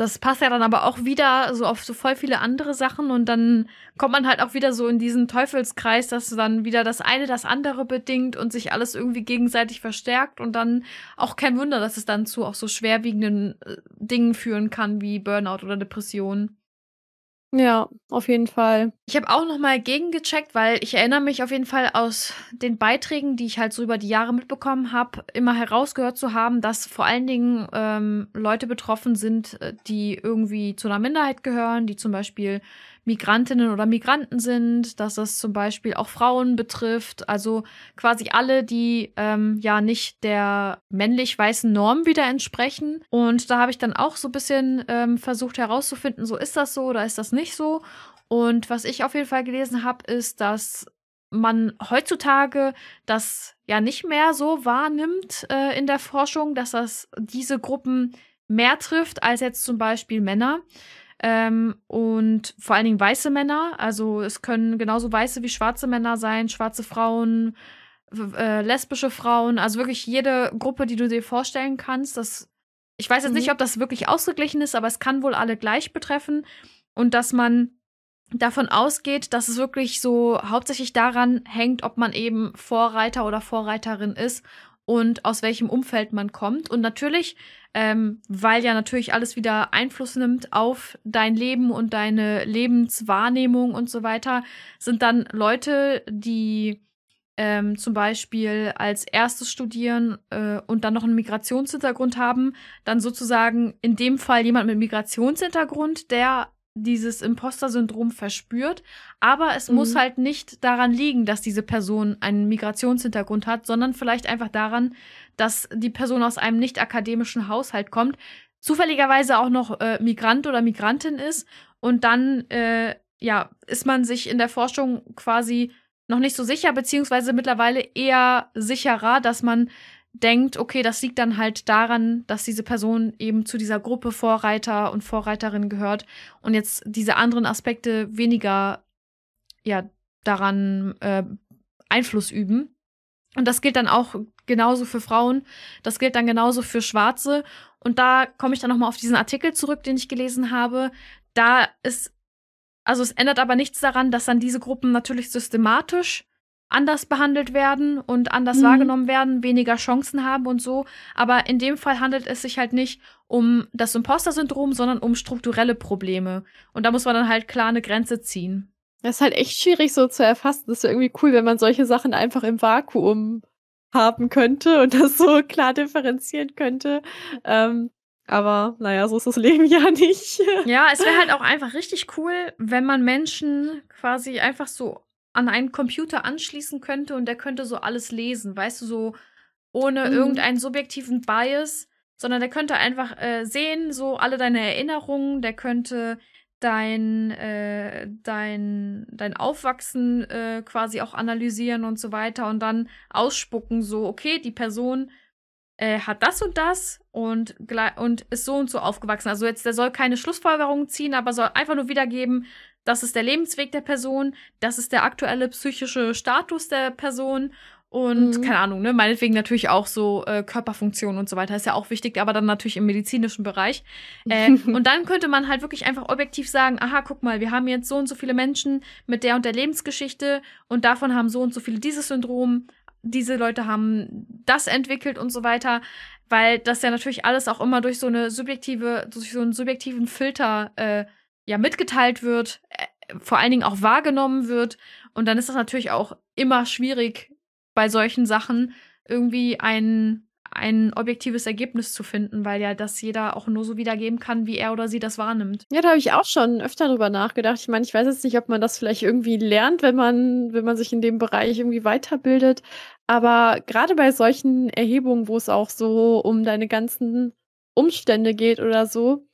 das passt ja dann aber auch wieder so auf so voll viele andere Sachen und dann kommt man halt auch wieder so in diesen Teufelskreis, dass dann wieder das eine das andere bedingt und sich alles irgendwie gegenseitig verstärkt und dann auch kein Wunder, dass es dann zu auch so schwerwiegenden äh, Dingen führen kann wie Burnout oder Depression. Ja, auf jeden Fall. Ich habe auch noch mal gegengecheckt, weil ich erinnere mich auf jeden Fall aus den Beiträgen, die ich halt so über die Jahre mitbekommen habe, immer herausgehört zu haben, dass vor allen Dingen ähm, Leute betroffen sind, äh, die irgendwie zu einer Minderheit gehören, die zum Beispiel Migrantinnen oder Migranten sind, dass es zum Beispiel auch Frauen betrifft, also quasi alle, die ähm, ja nicht der männlich-weißen Norm wieder entsprechen. Und da habe ich dann auch so ein bisschen ähm, versucht herauszufinden, so ist das so oder ist das nicht so. Und was ich auf jeden Fall gelesen habe, ist, dass man heutzutage das ja nicht mehr so wahrnimmt äh, in der Forschung, dass das diese Gruppen mehr trifft als jetzt zum Beispiel Männer. Ähm, und vor allen Dingen weiße Männer. Also es können genauso weiße wie schwarze Männer sein, schwarze Frauen, äh, lesbische Frauen, also wirklich jede Gruppe, die du dir vorstellen kannst. Das, ich weiß jetzt mhm. nicht, ob das wirklich ausgeglichen ist, aber es kann wohl alle gleich betreffen. Und dass man davon ausgeht, dass es wirklich so hauptsächlich daran hängt, ob man eben Vorreiter oder Vorreiterin ist und aus welchem Umfeld man kommt. Und natürlich, ähm, weil ja natürlich alles wieder Einfluss nimmt auf dein Leben und deine Lebenswahrnehmung und so weiter, sind dann Leute, die ähm, zum Beispiel als erstes studieren äh, und dann noch einen Migrationshintergrund haben, dann sozusagen in dem Fall jemand mit Migrationshintergrund, der dieses Imposter-Syndrom verspürt, aber es mhm. muss halt nicht daran liegen, dass diese Person einen Migrationshintergrund hat, sondern vielleicht einfach daran, dass die Person aus einem nicht akademischen Haushalt kommt, zufälligerweise auch noch äh, Migrant oder Migrantin ist und dann äh, ja ist man sich in der Forschung quasi noch nicht so sicher, beziehungsweise mittlerweile eher sicherer, dass man denkt, okay, das liegt dann halt daran, dass diese Person eben zu dieser Gruppe Vorreiter und Vorreiterin gehört und jetzt diese anderen Aspekte weniger ja daran äh, Einfluss üben. Und das gilt dann auch genauso für Frauen, das gilt dann genauso für Schwarze. Und da komme ich dann nochmal auf diesen Artikel zurück, den ich gelesen habe. Da ist, also es ändert aber nichts daran, dass dann diese Gruppen natürlich systematisch anders behandelt werden und anders mhm. wahrgenommen werden, weniger Chancen haben und so. Aber in dem Fall handelt es sich halt nicht um das Imposter-Syndrom, sondern um strukturelle Probleme. Und da muss man dann halt klar eine Grenze ziehen. Das ist halt echt schwierig so zu erfassen. Das ist irgendwie cool, wenn man solche Sachen einfach im Vakuum haben könnte und das so klar differenzieren könnte. Ähm, aber naja, so ist das Leben ja nicht. Ja, es wäre halt auch einfach richtig cool, wenn man Menschen quasi einfach so an einen Computer anschließen könnte und der könnte so alles lesen, weißt du, so ohne mhm. irgendeinen subjektiven Bias, sondern der könnte einfach äh, sehen, so alle deine Erinnerungen, der könnte dein, äh, dein, dein Aufwachsen äh, quasi auch analysieren und so weiter und dann ausspucken, so, okay, die Person äh, hat das und das und, und ist so und so aufgewachsen. Also jetzt, der soll keine Schlussfolgerungen ziehen, aber soll einfach nur wiedergeben, das ist der Lebensweg der Person, das ist der aktuelle psychische Status der Person und mhm. keine Ahnung, ne, meinetwegen natürlich auch so äh, Körperfunktion und so weiter ist ja auch wichtig, aber dann natürlich im medizinischen Bereich. Äh, und dann könnte man halt wirklich einfach objektiv sagen, aha, guck mal, wir haben jetzt so und so viele Menschen mit der und der Lebensgeschichte und davon haben so und so viele dieses Syndrom, diese Leute haben das entwickelt und so weiter, weil das ja natürlich alles auch immer durch so eine subjektive, durch so einen subjektiven Filter äh, ja mitgeteilt wird, äh, vor allen Dingen auch wahrgenommen wird. Und dann ist das natürlich auch immer schwierig, bei solchen Sachen irgendwie ein, ein objektives Ergebnis zu finden, weil ja das jeder auch nur so wiedergeben kann, wie er oder sie das wahrnimmt. Ja, da habe ich auch schon öfter drüber nachgedacht. Ich meine, ich weiß jetzt nicht, ob man das vielleicht irgendwie lernt, wenn man, wenn man sich in dem Bereich irgendwie weiterbildet. Aber gerade bei solchen Erhebungen, wo es auch so um deine ganzen Umstände geht oder so,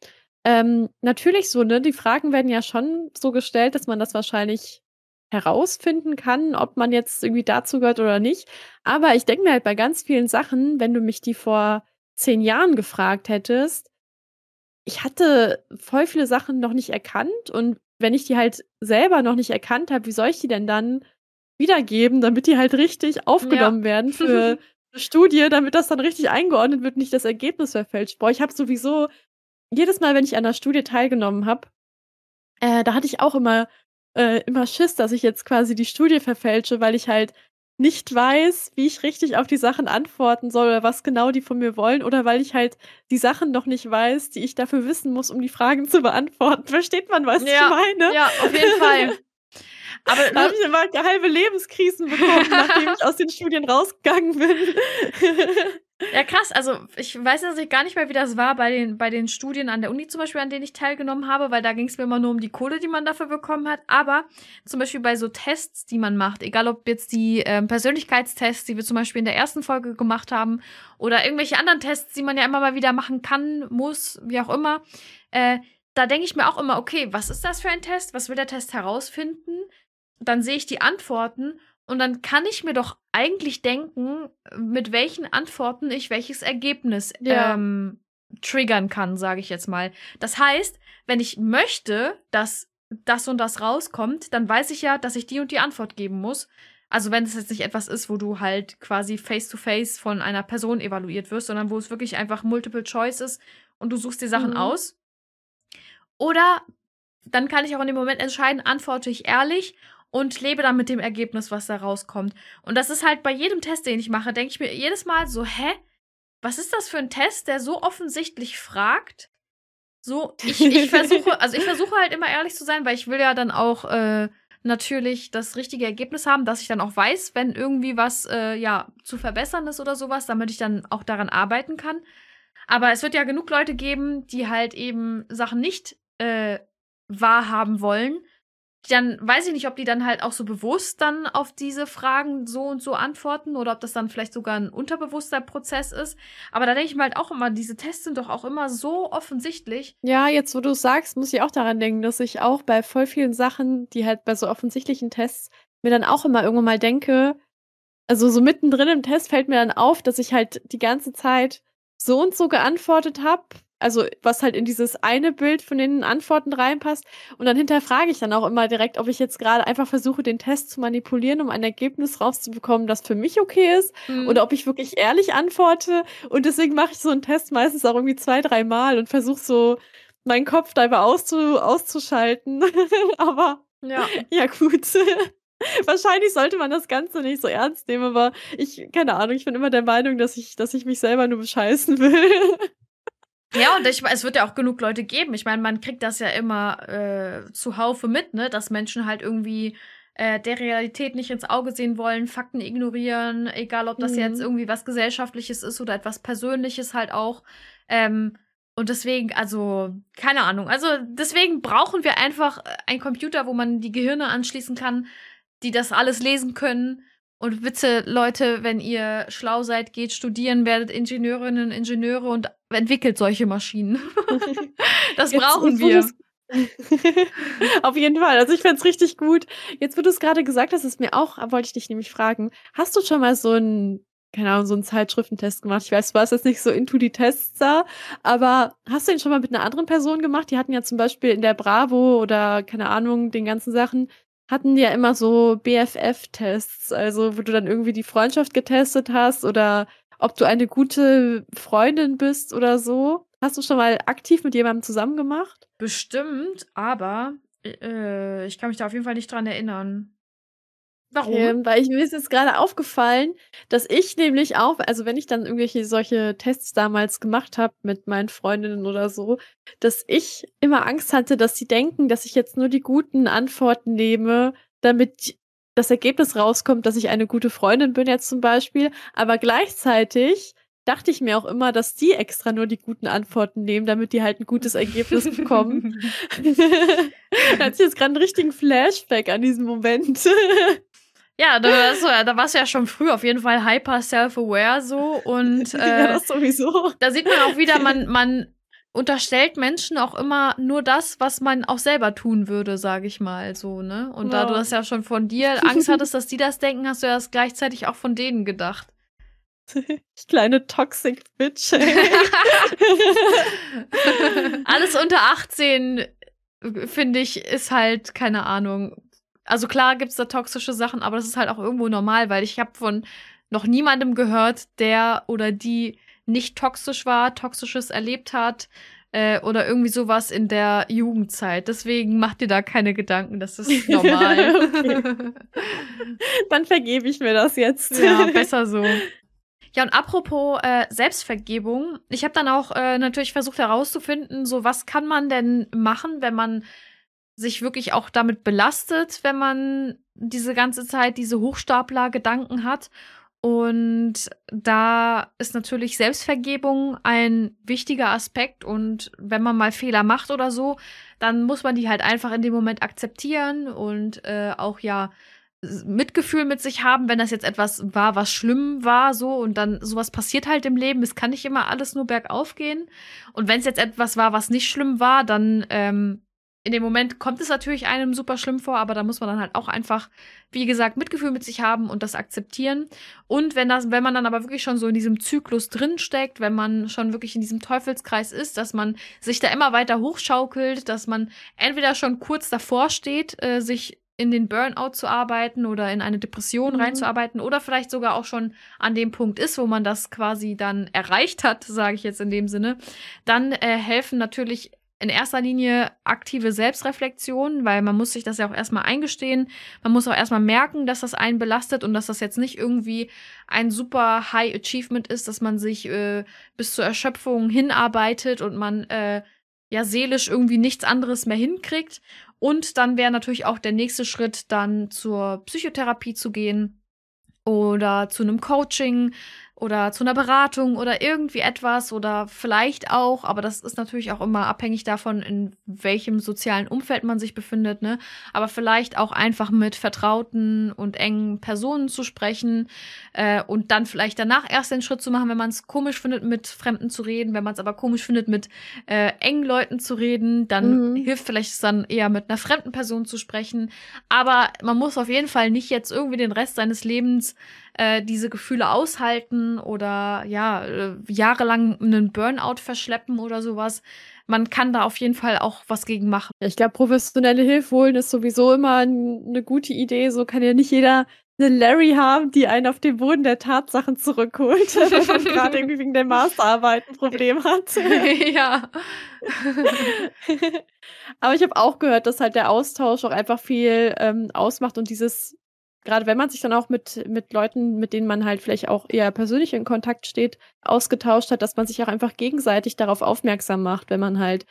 ähm, natürlich so, ne? Die Fragen werden ja schon so gestellt, dass man das wahrscheinlich herausfinden kann, ob man jetzt irgendwie dazu gehört oder nicht. Aber ich denke mir halt bei ganz vielen Sachen, wenn du mich die vor zehn Jahren gefragt hättest, ich hatte voll viele Sachen noch nicht erkannt und wenn ich die halt selber noch nicht erkannt habe, wie soll ich die denn dann wiedergeben, damit die halt richtig aufgenommen ja. werden für eine Studie, damit das dann richtig eingeordnet wird und nicht das Ergebnis verfälscht. Boah, ich habe sowieso jedes Mal, wenn ich an der Studie teilgenommen habe, äh, da hatte ich auch immer, äh, immer Schiss, dass ich jetzt quasi die Studie verfälsche, weil ich halt nicht weiß, wie ich richtig auf die Sachen antworten soll oder was genau die von mir wollen oder weil ich halt die Sachen noch nicht weiß, die ich dafür wissen muss, um die Fragen zu beantworten. Versteht man, was ja, ich meine? Ja, auf jeden Fall. Aber da habe ich immer halbe Lebenskrisen bekommen, nachdem ich aus den Studien rausgegangen bin. Ja, krass. Also ich weiß jetzt gar nicht mehr, wie das war bei den, bei den Studien an der Uni zum Beispiel, an denen ich teilgenommen habe, weil da ging es mir immer nur um die Kohle, die man dafür bekommen hat. Aber zum Beispiel bei so Tests, die man macht, egal ob jetzt die ähm, Persönlichkeitstests, die wir zum Beispiel in der ersten Folge gemacht haben, oder irgendwelche anderen Tests, die man ja immer mal wieder machen kann, muss, wie auch immer, äh, da denke ich mir auch immer, okay, was ist das für ein Test? Was will der Test herausfinden? Dann sehe ich die Antworten und dann kann ich mir doch eigentlich denken, mit welchen Antworten ich welches Ergebnis ja. ähm, triggern kann, sage ich jetzt mal. Das heißt, wenn ich möchte, dass das und das rauskommt, dann weiß ich ja, dass ich die und die Antwort geben muss. Also wenn es jetzt nicht etwas ist, wo du halt quasi face-to-face -face von einer Person evaluiert wirst, sondern wo es wirklich einfach Multiple Choice ist und du suchst dir Sachen mhm. aus. Oder dann kann ich auch in dem Moment entscheiden, antworte ich ehrlich und lebe dann mit dem Ergebnis, was da rauskommt. Und das ist halt bei jedem Test, den ich mache, denke ich mir jedes Mal so, hä? Was ist das für ein Test, der so offensichtlich fragt? So, ich, ich versuche, also ich versuche halt immer ehrlich zu sein, weil ich will ja dann auch äh, natürlich das richtige Ergebnis haben, dass ich dann auch weiß, wenn irgendwie was äh, ja zu verbessern ist oder sowas, damit ich dann auch daran arbeiten kann. Aber es wird ja genug Leute geben, die halt eben Sachen nicht äh, wahrhaben wollen dann weiß ich nicht, ob die dann halt auch so bewusst dann auf diese Fragen so und so antworten oder ob das dann vielleicht sogar ein unterbewusster Prozess ist. Aber da denke ich mir halt auch immer, diese Tests sind doch auch immer so offensichtlich. Ja, jetzt wo du es sagst, muss ich auch daran denken, dass ich auch bei voll vielen Sachen, die halt bei so offensichtlichen Tests, mir dann auch immer irgendwann mal denke, also so mittendrin im Test fällt mir dann auf, dass ich halt die ganze Zeit so und so geantwortet habe also was halt in dieses eine Bild von den Antworten reinpasst. Und dann hinterfrage ich dann auch immer direkt, ob ich jetzt gerade einfach versuche, den Test zu manipulieren, um ein Ergebnis rauszubekommen, das für mich okay ist, mhm. oder ob ich wirklich ehrlich antworte. Und deswegen mache ich so einen Test meistens auch irgendwie zwei, drei Mal und versuche so meinen Kopf da über auszu auszuschalten. aber ja, ja gut. Wahrscheinlich sollte man das Ganze nicht so ernst nehmen, aber ich, keine Ahnung, ich bin immer der Meinung, dass ich, dass ich mich selber nur bescheißen will. Ja, und ich, es wird ja auch genug Leute geben. Ich meine, man kriegt das ja immer äh, zuhaufe mit, ne, dass Menschen halt irgendwie äh, der Realität nicht ins Auge sehen wollen, Fakten ignorieren, egal ob das mhm. jetzt irgendwie was Gesellschaftliches ist oder etwas Persönliches halt auch. Ähm, und deswegen, also, keine Ahnung. Also, deswegen brauchen wir einfach einen Computer, wo man die Gehirne anschließen kann, die das alles lesen können und bitte, Leute, wenn ihr schlau seid, geht studieren, werdet Ingenieurinnen, Ingenieure und entwickelt solche Maschinen. das Jetzt, brauchen wir. Auf jeden Fall. Also ich fände richtig gut. Jetzt, wo du es gerade gesagt hast, ist mir auch, wollte ich dich nämlich fragen, hast du schon mal so ein, keine Ahnung, so einen Zeitschriftentest gemacht? Ich weiß, du warst jetzt nicht so into die Tests da, aber hast du den schon mal mit einer anderen Person gemacht? Die hatten ja zum Beispiel in der Bravo oder, keine Ahnung, den ganzen Sachen, hatten die ja immer so BFF-Tests, also wo du dann irgendwie die Freundschaft getestet hast oder ob du eine gute Freundin bist oder so. Hast du schon mal aktiv mit jemandem zusammen gemacht? Bestimmt, aber äh, ich kann mich da auf jeden Fall nicht dran erinnern. Warum? Ähm, weil ich, mir ist jetzt gerade aufgefallen, dass ich nämlich auch, also wenn ich dann irgendwelche solche Tests damals gemacht habe mit meinen Freundinnen oder so, dass ich immer Angst hatte, dass sie denken, dass ich jetzt nur die guten Antworten nehme, damit das Ergebnis rauskommt, dass ich eine gute Freundin bin jetzt zum Beispiel. Aber gleichzeitig dachte ich mir auch immer, dass die extra nur die guten Antworten nehmen, damit die halt ein gutes Ergebnis bekommen. da hatte ich jetzt gerade einen richtigen Flashback an diesen Moment. Ja, da warst, du, da warst du ja schon früh auf jeden Fall hyper self-aware so und äh, ja, sowieso. Da sieht man auch wieder, man, man unterstellt Menschen auch immer nur das, was man auch selber tun würde, sage ich mal so, ne? Und wow. da du das ja schon von dir Angst hattest, dass die das denken, hast du ja das gleichzeitig auch von denen gedacht. Kleine Toxic Bitch. Alles unter 18 finde ich, ist halt, keine Ahnung, also klar gibt's da toxische Sachen, aber das ist halt auch irgendwo normal, weil ich habe von noch niemandem gehört, der oder die nicht toxisch war, toxisches erlebt hat äh, oder irgendwie sowas in der Jugendzeit. Deswegen mach dir da keine Gedanken, das ist normal. Dann vergebe ich mir das jetzt. Ja, besser so. Ja, und apropos äh, Selbstvergebung, ich habe dann auch äh, natürlich versucht herauszufinden, so was kann man denn machen, wenn man sich wirklich auch damit belastet, wenn man diese ganze Zeit diese Hochstapler-Gedanken hat. Und da ist natürlich Selbstvergebung ein wichtiger Aspekt. Und wenn man mal Fehler macht oder so, dann muss man die halt einfach in dem Moment akzeptieren und äh, auch ja Mitgefühl mit sich haben, wenn das jetzt etwas war, was schlimm war, so und dann sowas passiert halt im Leben. Es kann nicht immer alles nur bergauf gehen. Und wenn es jetzt etwas war, was nicht schlimm war, dann ähm, in dem Moment kommt es natürlich einem super schlimm vor, aber da muss man dann halt auch einfach, wie gesagt, Mitgefühl mit sich haben und das akzeptieren. Und wenn das, wenn man dann aber wirklich schon so in diesem Zyklus drinsteckt, wenn man schon wirklich in diesem Teufelskreis ist, dass man sich da immer weiter hochschaukelt, dass man entweder schon kurz davor steht, äh, sich in den Burnout zu arbeiten oder in eine Depression Mhm. reinzuarbeiten oder vielleicht sogar auch schon an dem Punkt ist, wo man das quasi dann erreicht hat, sage ich jetzt in dem Sinne, dann äh, helfen natürlich in erster Linie aktive Selbstreflexion, weil man muss sich das ja auch erstmal eingestehen. Man muss auch erstmal merken, dass das einen belastet und dass das jetzt nicht irgendwie ein super High Achievement ist, dass man sich äh, bis zur Erschöpfung hinarbeitet und man äh, ja seelisch irgendwie nichts anderes mehr hinkriegt. Und dann wäre natürlich auch der nächste Schritt, dann zur Psychotherapie zu gehen oder zu einem Coaching oder zu einer Beratung oder irgendwie etwas oder vielleicht auch, aber das ist natürlich auch immer abhängig davon, in welchem sozialen Umfeld man sich befindet, ne? Aber vielleicht auch einfach mit vertrauten und engen Personen zu sprechen äh, und dann vielleicht danach erst den Schritt zu machen, wenn man es komisch findet, mit Fremden zu reden, wenn man es aber komisch findet, mit äh, engen Leuten zu reden, dann Mhm. hilft vielleicht es dann eher mit einer fremden Person zu sprechen. Aber man muss auf jeden Fall nicht jetzt irgendwie den Rest seines Lebens äh, diese Gefühle aushalten oder ja, äh, jahrelang einen Burnout verschleppen oder sowas. Man kann da auf jeden Fall auch was gegen machen. Ich glaube, professionelle Hilfe holen ist sowieso immer eine gute Idee. So kann ja nicht jeder eine Larry haben, die einen auf den Boden der Tatsachen zurückholt, wenn man gerade irgendwie wegen der Masterarbeit ein Problem hat. ja. Aber ich habe auch gehört, dass halt der Austausch auch einfach viel ähm, ausmacht und dieses, gerade wenn man sich dann auch mit, mit Leuten, mit denen man halt vielleicht auch eher persönlich in Kontakt steht, ausgetauscht hat, dass man sich auch einfach gegenseitig darauf aufmerksam macht, wenn man halt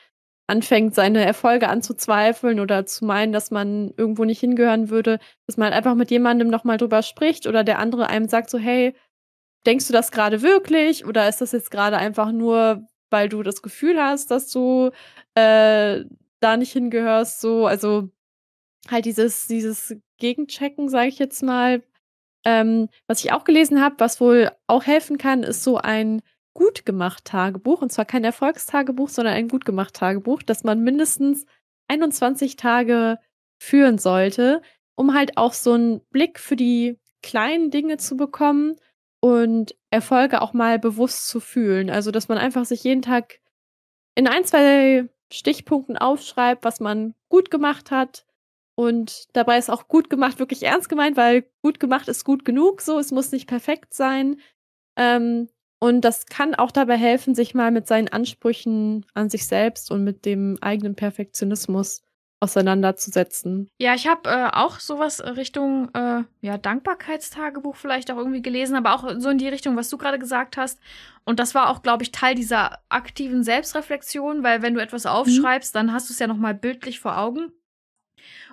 anfängt, seine Erfolge anzuzweifeln oder zu meinen, dass man irgendwo nicht hingehören würde, dass man halt einfach mit jemandem nochmal drüber spricht oder der andere einem sagt so, hey, denkst du das gerade wirklich? Oder ist das jetzt gerade einfach nur, weil du das Gefühl hast, dass du äh, da nicht hingehörst, so, also halt dieses, dieses Gegenchecken, sage ich jetzt mal. Ähm, was ich auch gelesen habe, was wohl auch helfen kann, ist so ein gut gemacht Tagebuch und zwar kein Erfolgstagebuch, sondern ein gut gemacht Tagebuch, das man mindestens 21 Tage führen sollte, um halt auch so einen Blick für die kleinen Dinge zu bekommen und Erfolge auch mal bewusst zu fühlen. Also, dass man einfach sich jeden Tag in ein, zwei Stichpunkten aufschreibt, was man gut gemacht hat. Und dabei ist auch gut gemacht wirklich ernst gemeint, weil gut gemacht ist gut genug. So, es muss nicht perfekt sein. Ähm, und das kann auch dabei helfen, sich mal mit seinen Ansprüchen an sich selbst und mit dem eigenen Perfektionismus auseinanderzusetzen. Ja, ich habe äh, auch sowas Richtung äh, ja, Dankbarkeitstagebuch vielleicht auch irgendwie gelesen, aber auch so in die Richtung, was du gerade gesagt hast. Und das war auch, glaube ich, Teil dieser aktiven Selbstreflexion, weil wenn du etwas aufschreibst, mhm. dann hast du es ja noch mal bildlich vor Augen.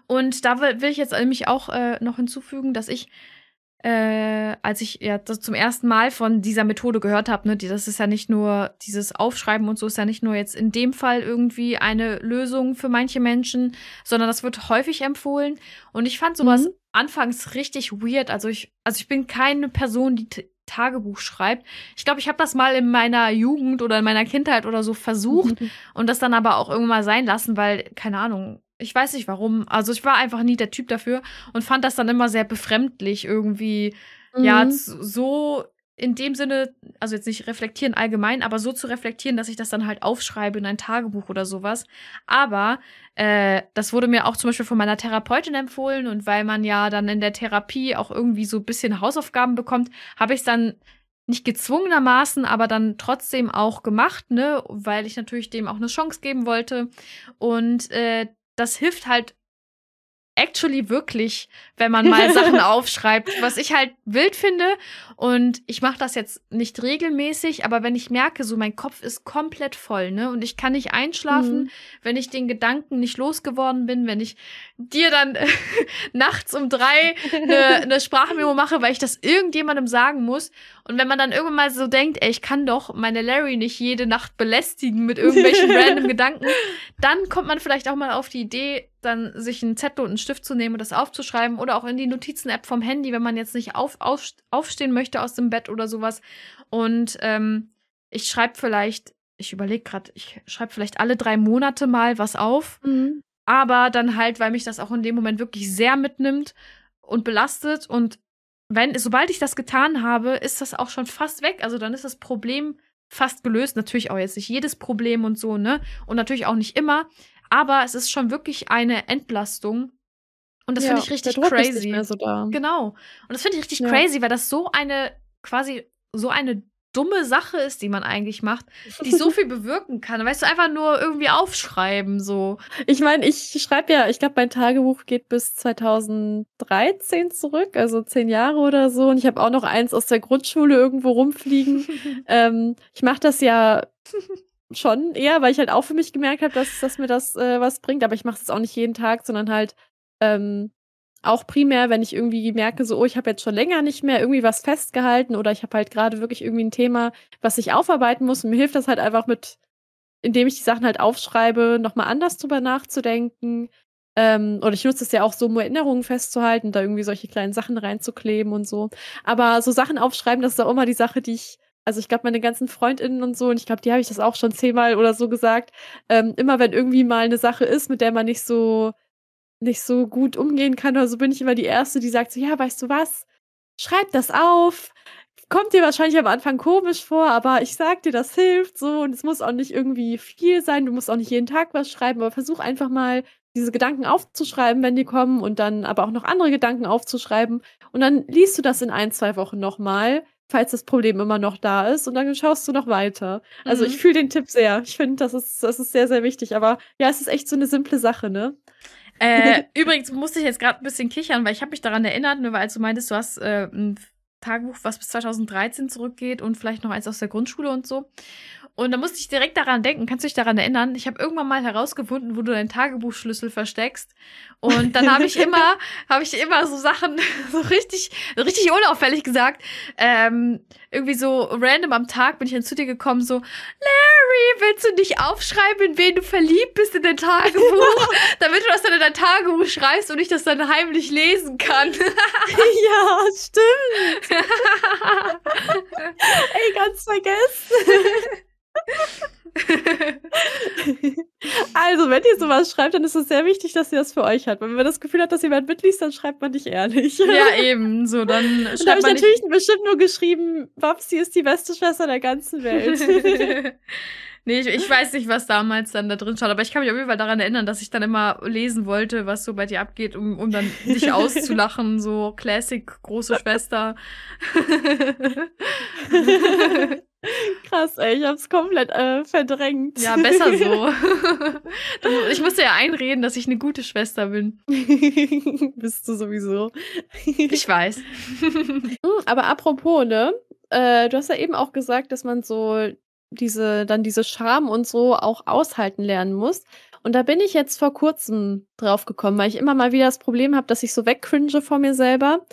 Und da will, will ich jetzt nämlich auch äh, noch hinzufügen, dass ich äh, als ich ja das zum ersten Mal von dieser Methode gehört habe, ne, die, das ist ja nicht nur dieses Aufschreiben und so ist ja nicht nur jetzt in dem Fall irgendwie eine Lösung für manche Menschen, sondern das wird häufig empfohlen. Und ich fand sowas mhm. anfangs richtig weird. Also ich, also ich bin keine Person, die Tagebuch schreibt. Ich glaube, ich habe das mal in meiner Jugend oder in meiner Kindheit oder so versucht mhm. und das dann aber auch irgendwann mal sein lassen, weil, keine Ahnung, ich weiß nicht warum. Also ich war einfach nie der Typ dafür und fand das dann immer sehr befremdlich irgendwie. Mhm. Ja, so in dem Sinne, also jetzt nicht reflektieren allgemein, aber so zu reflektieren, dass ich das dann halt aufschreibe in ein Tagebuch oder sowas. Aber äh, das wurde mir auch zum Beispiel von meiner Therapeutin empfohlen und weil man ja dann in der Therapie auch irgendwie so ein bisschen Hausaufgaben bekommt, habe ich es dann nicht gezwungenermaßen, aber dann trotzdem auch gemacht, ne, weil ich natürlich dem auch eine Chance geben wollte. Und äh, das hilft halt actually wirklich, wenn man mal Sachen aufschreibt, was ich halt wild finde. Und ich mache das jetzt nicht regelmäßig, aber wenn ich merke, so mein Kopf ist komplett voll, ne? Und ich kann nicht einschlafen, mhm. wenn ich den Gedanken nicht losgeworden bin, wenn ich dir dann nachts um drei eine ne Sprachmemo mache, weil ich das irgendjemandem sagen muss. Und wenn man dann irgendwann mal so denkt, ey, ich kann doch meine Larry nicht jede Nacht belästigen mit irgendwelchen random Gedanken, dann kommt man vielleicht auch mal auf die Idee, dann sich einen Zettel und einen Stift zu nehmen und das aufzuschreiben oder auch in die Notizen-App vom Handy, wenn man jetzt nicht auf, auf, aufstehen möchte aus dem Bett oder sowas. Und ähm, ich schreibe vielleicht, ich überlege gerade, ich schreibe vielleicht alle drei Monate mal was auf. Mhm. Aber dann halt, weil mich das auch in dem Moment wirklich sehr mitnimmt und belastet. Und wenn, sobald ich das getan habe, ist das auch schon fast weg. Also dann ist das Problem fast gelöst. Natürlich auch jetzt nicht jedes Problem und so, ne? Und natürlich auch nicht immer. Aber es ist schon wirklich eine Entlastung. Und das Ja, finde ich richtig crazy. so. Genau. Und das finde ich richtig Ja. crazy, weil das so eine quasi so eine dumme Sache ist, die man eigentlich macht, die so viel bewirken kann. Weißt du, einfach nur irgendwie aufschreiben, so. Ich meine, ich schreibe ja, ich glaube, mein Tagebuch geht bis 2013 zurück, also zehn Jahre oder so. Und ich habe auch noch eins aus der Grundschule irgendwo rumfliegen. ähm, ich mache das ja schon eher, weil ich halt auch für mich gemerkt habe, dass, dass mir das äh, was bringt. Aber ich mache es auch nicht jeden Tag, sondern halt ähm, auch primär, wenn ich irgendwie merke, so, oh, ich habe jetzt schon länger nicht mehr irgendwie was festgehalten oder ich habe halt gerade wirklich irgendwie ein Thema, was ich aufarbeiten muss. Und mir hilft das halt einfach mit, indem ich die Sachen halt aufschreibe, nochmal anders drüber nachzudenken. Ähm, oder ich nutze es ja auch so, um Erinnerungen festzuhalten, da irgendwie solche kleinen Sachen reinzukleben und so. Aber so Sachen aufschreiben, das ist auch immer die Sache, die ich, also ich glaube, meine ganzen FreundInnen und so, und ich glaube, die habe ich das auch schon zehnmal oder so gesagt, ähm, immer wenn irgendwie mal eine Sache ist, mit der man nicht so, nicht so gut umgehen kann oder so, bin ich immer die Erste, die sagt so, ja, weißt du was, schreib das auf. Kommt dir wahrscheinlich am Anfang komisch vor, aber ich sag dir, das hilft so und es muss auch nicht irgendwie viel sein, du musst auch nicht jeden Tag was schreiben, aber versuch einfach mal diese Gedanken aufzuschreiben, wenn die kommen und dann aber auch noch andere Gedanken aufzuschreiben. Und dann liest du das in ein, zwei Wochen nochmal, falls das Problem immer noch da ist und dann schaust du noch weiter. Also Mhm. ich fühle den Tipp sehr. Ich finde, das ist, das ist sehr, sehr wichtig, aber ja, es ist echt so eine simple Sache, ne? Äh, übrigens musste ich jetzt gerade ein bisschen kichern, weil ich habe mich daran erinnert, nur weil als du meintest, du hast äh, ein Tagebuch, was bis 2013 zurückgeht und vielleicht noch eins aus der Grundschule und so. Und da musste ich direkt daran denken, kannst du dich daran erinnern? Ich habe irgendwann mal herausgefunden, wo du deinen Tagebuchschlüssel versteckst. Und dann habe ich immer, habe ich immer so Sachen so richtig, richtig unauffällig gesagt. Ähm, irgendwie so random am Tag bin ich dann zu dir gekommen, so, Larry, willst du nicht aufschreiben, in wen du verliebt bist in dein Tagebuch? damit du das dann in dein Tagebuch schreibst und ich das dann heimlich lesen kann. ja, stimmt. Ey, ganz vergessen. Also, wenn ihr sowas schreibt, dann ist es sehr wichtig, dass ihr das für euch hat. Wenn man das Gefühl hat, dass jemand mitliest, dann schreibt man nicht ehrlich. ja, eben, so, dann Und da habe schreibt ich natürlich bestimmt nur geschrieben, Babsi ist die beste Schwester der ganzen Welt. nee, ich, ich weiß nicht, was damals dann da drin stand, aber ich kann mich auf jeden Fall daran erinnern, dass ich dann immer lesen wollte, was so bei dir abgeht, um, um dann dich auszulachen, so Classic, große Schwester. Krass, ey, ich hab's komplett äh, verdrängt. ja, besser so. ich musste ja einreden, dass ich eine gute Schwester bin. Bist du sowieso. Ich weiß. Hm, Aber apropos, ne? Äh, du hast ja eben auch gesagt, dass man so diese, dann diese Scham und so auch aushalten lernen muss. Und da bin ich jetzt vor kurzem drauf gekommen, weil ich immer mal wieder das Problem habe, dass ich so wegcringe vor mir selber.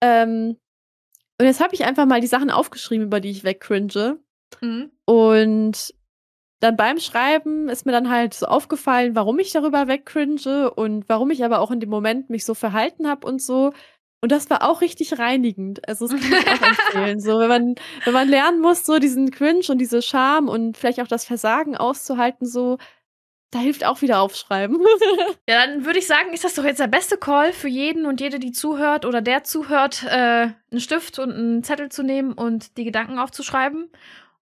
Ähm, und jetzt habe ich einfach mal die Sachen aufgeschrieben, über die ich wegcringe. Mhm. Und dann beim Schreiben ist mir dann halt so aufgefallen, warum ich darüber wegcringe und warum ich aber auch in dem Moment mich so verhalten habe und so. Und das war auch richtig reinigend. Also das kann ich auch empfehlen. So, wenn man, wenn man lernen muss, so diesen Cringe und diese Scham und vielleicht auch das Versagen auszuhalten, so, da hilft auch wieder aufschreiben. Ja, dann würde ich sagen, ist das doch jetzt der beste Call für jeden und jede, die zuhört oder der zuhört, äh, einen Stift und einen Zettel zu nehmen und die Gedanken aufzuschreiben.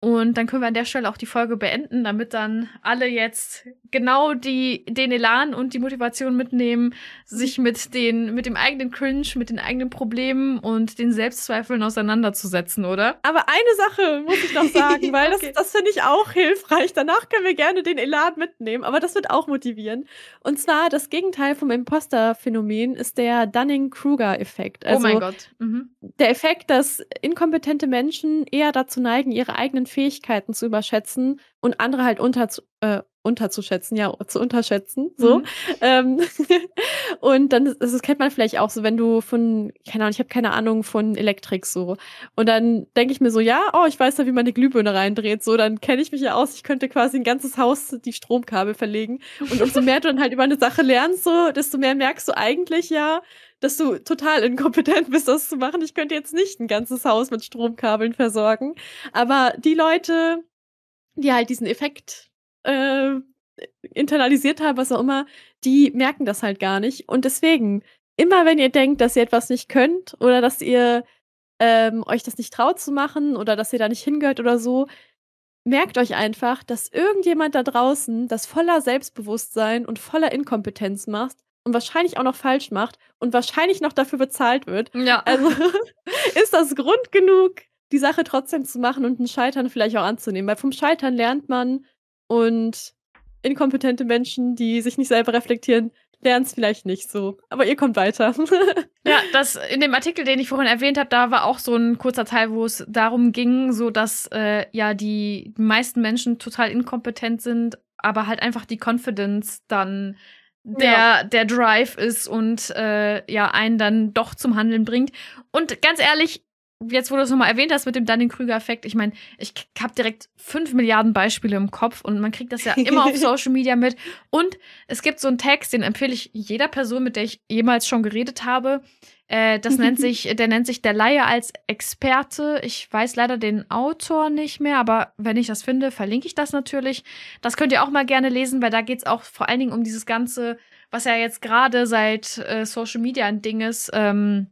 Und dann können wir an der Stelle auch die Folge beenden, damit dann alle jetzt genau die, den Elan und die Motivation mitnehmen, sich mit den, mit dem eigenen Cringe, mit den eigenen Problemen und den Selbstzweifeln auseinanderzusetzen, oder? Aber eine Sache muss ich noch sagen, weil Okay. das, das finde ich auch hilfreich. Danach können wir gerne den Elan mitnehmen, aber das wird auch motivieren. Und zwar das Gegenteil vom Imposter-Phänomen ist der Dunning-Kruger-Effekt. Also oh mein Gott. Mhm. der Effekt, dass inkompetente Menschen eher dazu neigen, ihre eigenen Fähigkeiten zu überschätzen und andere halt unter, äh, unterzuschätzen, ja, zu unterschätzen. So. Mhm. Ähm, und dann, das, das kennt man vielleicht auch so, wenn du von, keine Ahnung, ich habe keine Ahnung von Elektrik so. Und dann denke ich mir so, ja, oh, ich weiß ja, wie man eine Glühbirne reindreht. So, dann kenne ich mich ja aus, ich könnte quasi ein ganzes Haus die Stromkabel verlegen. Und umso mehr du dann halt über eine Sache lernst, so, desto mehr merkst du eigentlich ja, dass du total inkompetent bist, das zu machen. Ich könnte jetzt nicht ein ganzes Haus mit Stromkabeln versorgen. Aber die Leute, die halt diesen Effekt äh, internalisiert haben, was auch immer, die merken das halt gar nicht. Und deswegen, immer wenn ihr denkt, dass ihr etwas nicht könnt oder dass ihr ähm, euch das nicht traut zu machen oder dass ihr da nicht hingehört oder so, merkt euch einfach, dass irgendjemand da draußen das voller Selbstbewusstsein und voller Inkompetenz macht und wahrscheinlich auch noch falsch macht und wahrscheinlich noch dafür bezahlt wird. Ja. Also ist das Grund genug, die Sache trotzdem zu machen und ein Scheitern vielleicht auch anzunehmen. Weil vom Scheitern lernt man und inkompetente Menschen, die sich nicht selber reflektieren, lernen es vielleicht nicht so. Aber ihr kommt weiter. ja, das in dem Artikel, den ich vorhin erwähnt habe, da war auch so ein kurzer Teil, wo es darum ging, so dass äh, ja die meisten Menschen total inkompetent sind, aber halt einfach die Confidence dann der, ja. der Drive ist und äh, ja einen dann doch zum Handeln bringt. Und ganz ehrlich, jetzt, wo du es nochmal erwähnt hast mit dem Dunning-Krüger-Effekt, ich meine, ich habe direkt fünf Milliarden Beispiele im Kopf und man kriegt das ja immer auf Social Media mit. Und es gibt so einen Text, den empfehle ich jeder Person, mit der ich jemals schon geredet habe. Äh, das nennt sich, der nennt sich Der Laie als Experte. Ich weiß leider den Autor nicht mehr, aber wenn ich das finde, verlinke ich das natürlich. Das könnt ihr auch mal gerne lesen, weil da geht es auch vor allen Dingen um dieses Ganze, was ja jetzt gerade seit äh, Social Media ein Ding ist. Ähm,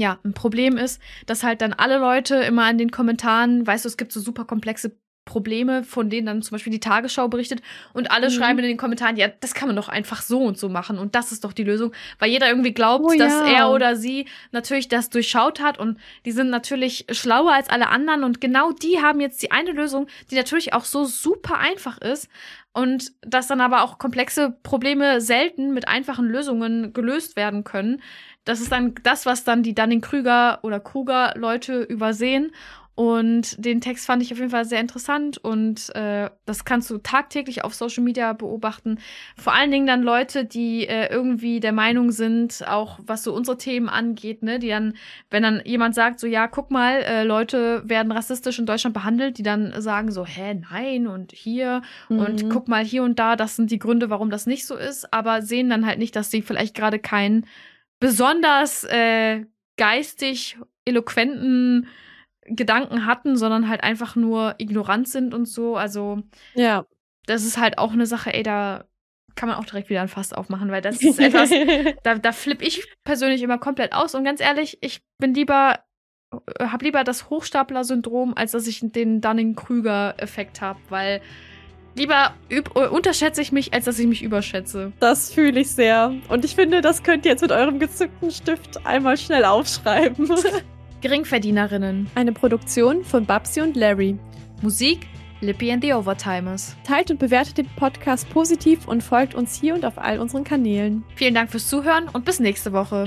ja, ein Problem ist, dass halt dann alle Leute immer in den Kommentaren, weißt du, es gibt so super komplexe Probleme, von denen dann zum Beispiel die Tagesschau berichtet und alle mhm. schreiben in den Kommentaren, ja, das kann man doch einfach so und so machen und das ist doch die Lösung, weil jeder irgendwie glaubt, oh, dass ja. er oder sie natürlich das durchschaut hat und die sind natürlich schlauer als alle anderen und genau die haben jetzt die eine Lösung, die natürlich auch so super einfach ist und dass dann aber auch komplexe Probleme selten mit einfachen Lösungen gelöst werden können. Das ist dann das, was dann die Dunning-Krüger oder Kruger-Leute übersehen. Und den Text fand ich auf jeden Fall sehr interessant und äh, das kannst du tagtäglich auf Social Media beobachten. Vor allen Dingen dann Leute, die äh, irgendwie der Meinung sind, auch was so unsere Themen angeht, ne, die dann, wenn dann jemand sagt, so ja, guck mal, äh, Leute werden rassistisch in Deutschland behandelt, die dann sagen so, hä, nein und hier mhm. und guck mal hier und da, das sind die Gründe, warum das nicht so ist, aber sehen dann halt nicht, dass sie vielleicht gerade keinen besonders äh, geistig eloquenten Gedanken hatten, sondern halt einfach nur ignorant sind und so. Also, ja. Das ist halt auch eine Sache, ey, da kann man auch direkt wieder ein Fass aufmachen, weil das ist etwas, da, da flippe ich persönlich immer komplett aus. Und ganz ehrlich, ich bin lieber, äh, hab lieber das Hochstapler-Syndrom, als dass ich den Dunning-Krüger-Effekt habe, weil lieber äh, unterschätze ich mich, als dass ich mich überschätze. Das fühle ich sehr. Und ich finde, das könnt ihr jetzt mit eurem gezückten Stift einmal schnell aufschreiben. Geringverdienerinnen. Eine Produktion von Babsi und Larry. Musik Lippy and the Overtimers. Teilt und bewertet den Podcast positiv und folgt uns hier und auf all unseren Kanälen. Vielen Dank fürs Zuhören und bis nächste Woche.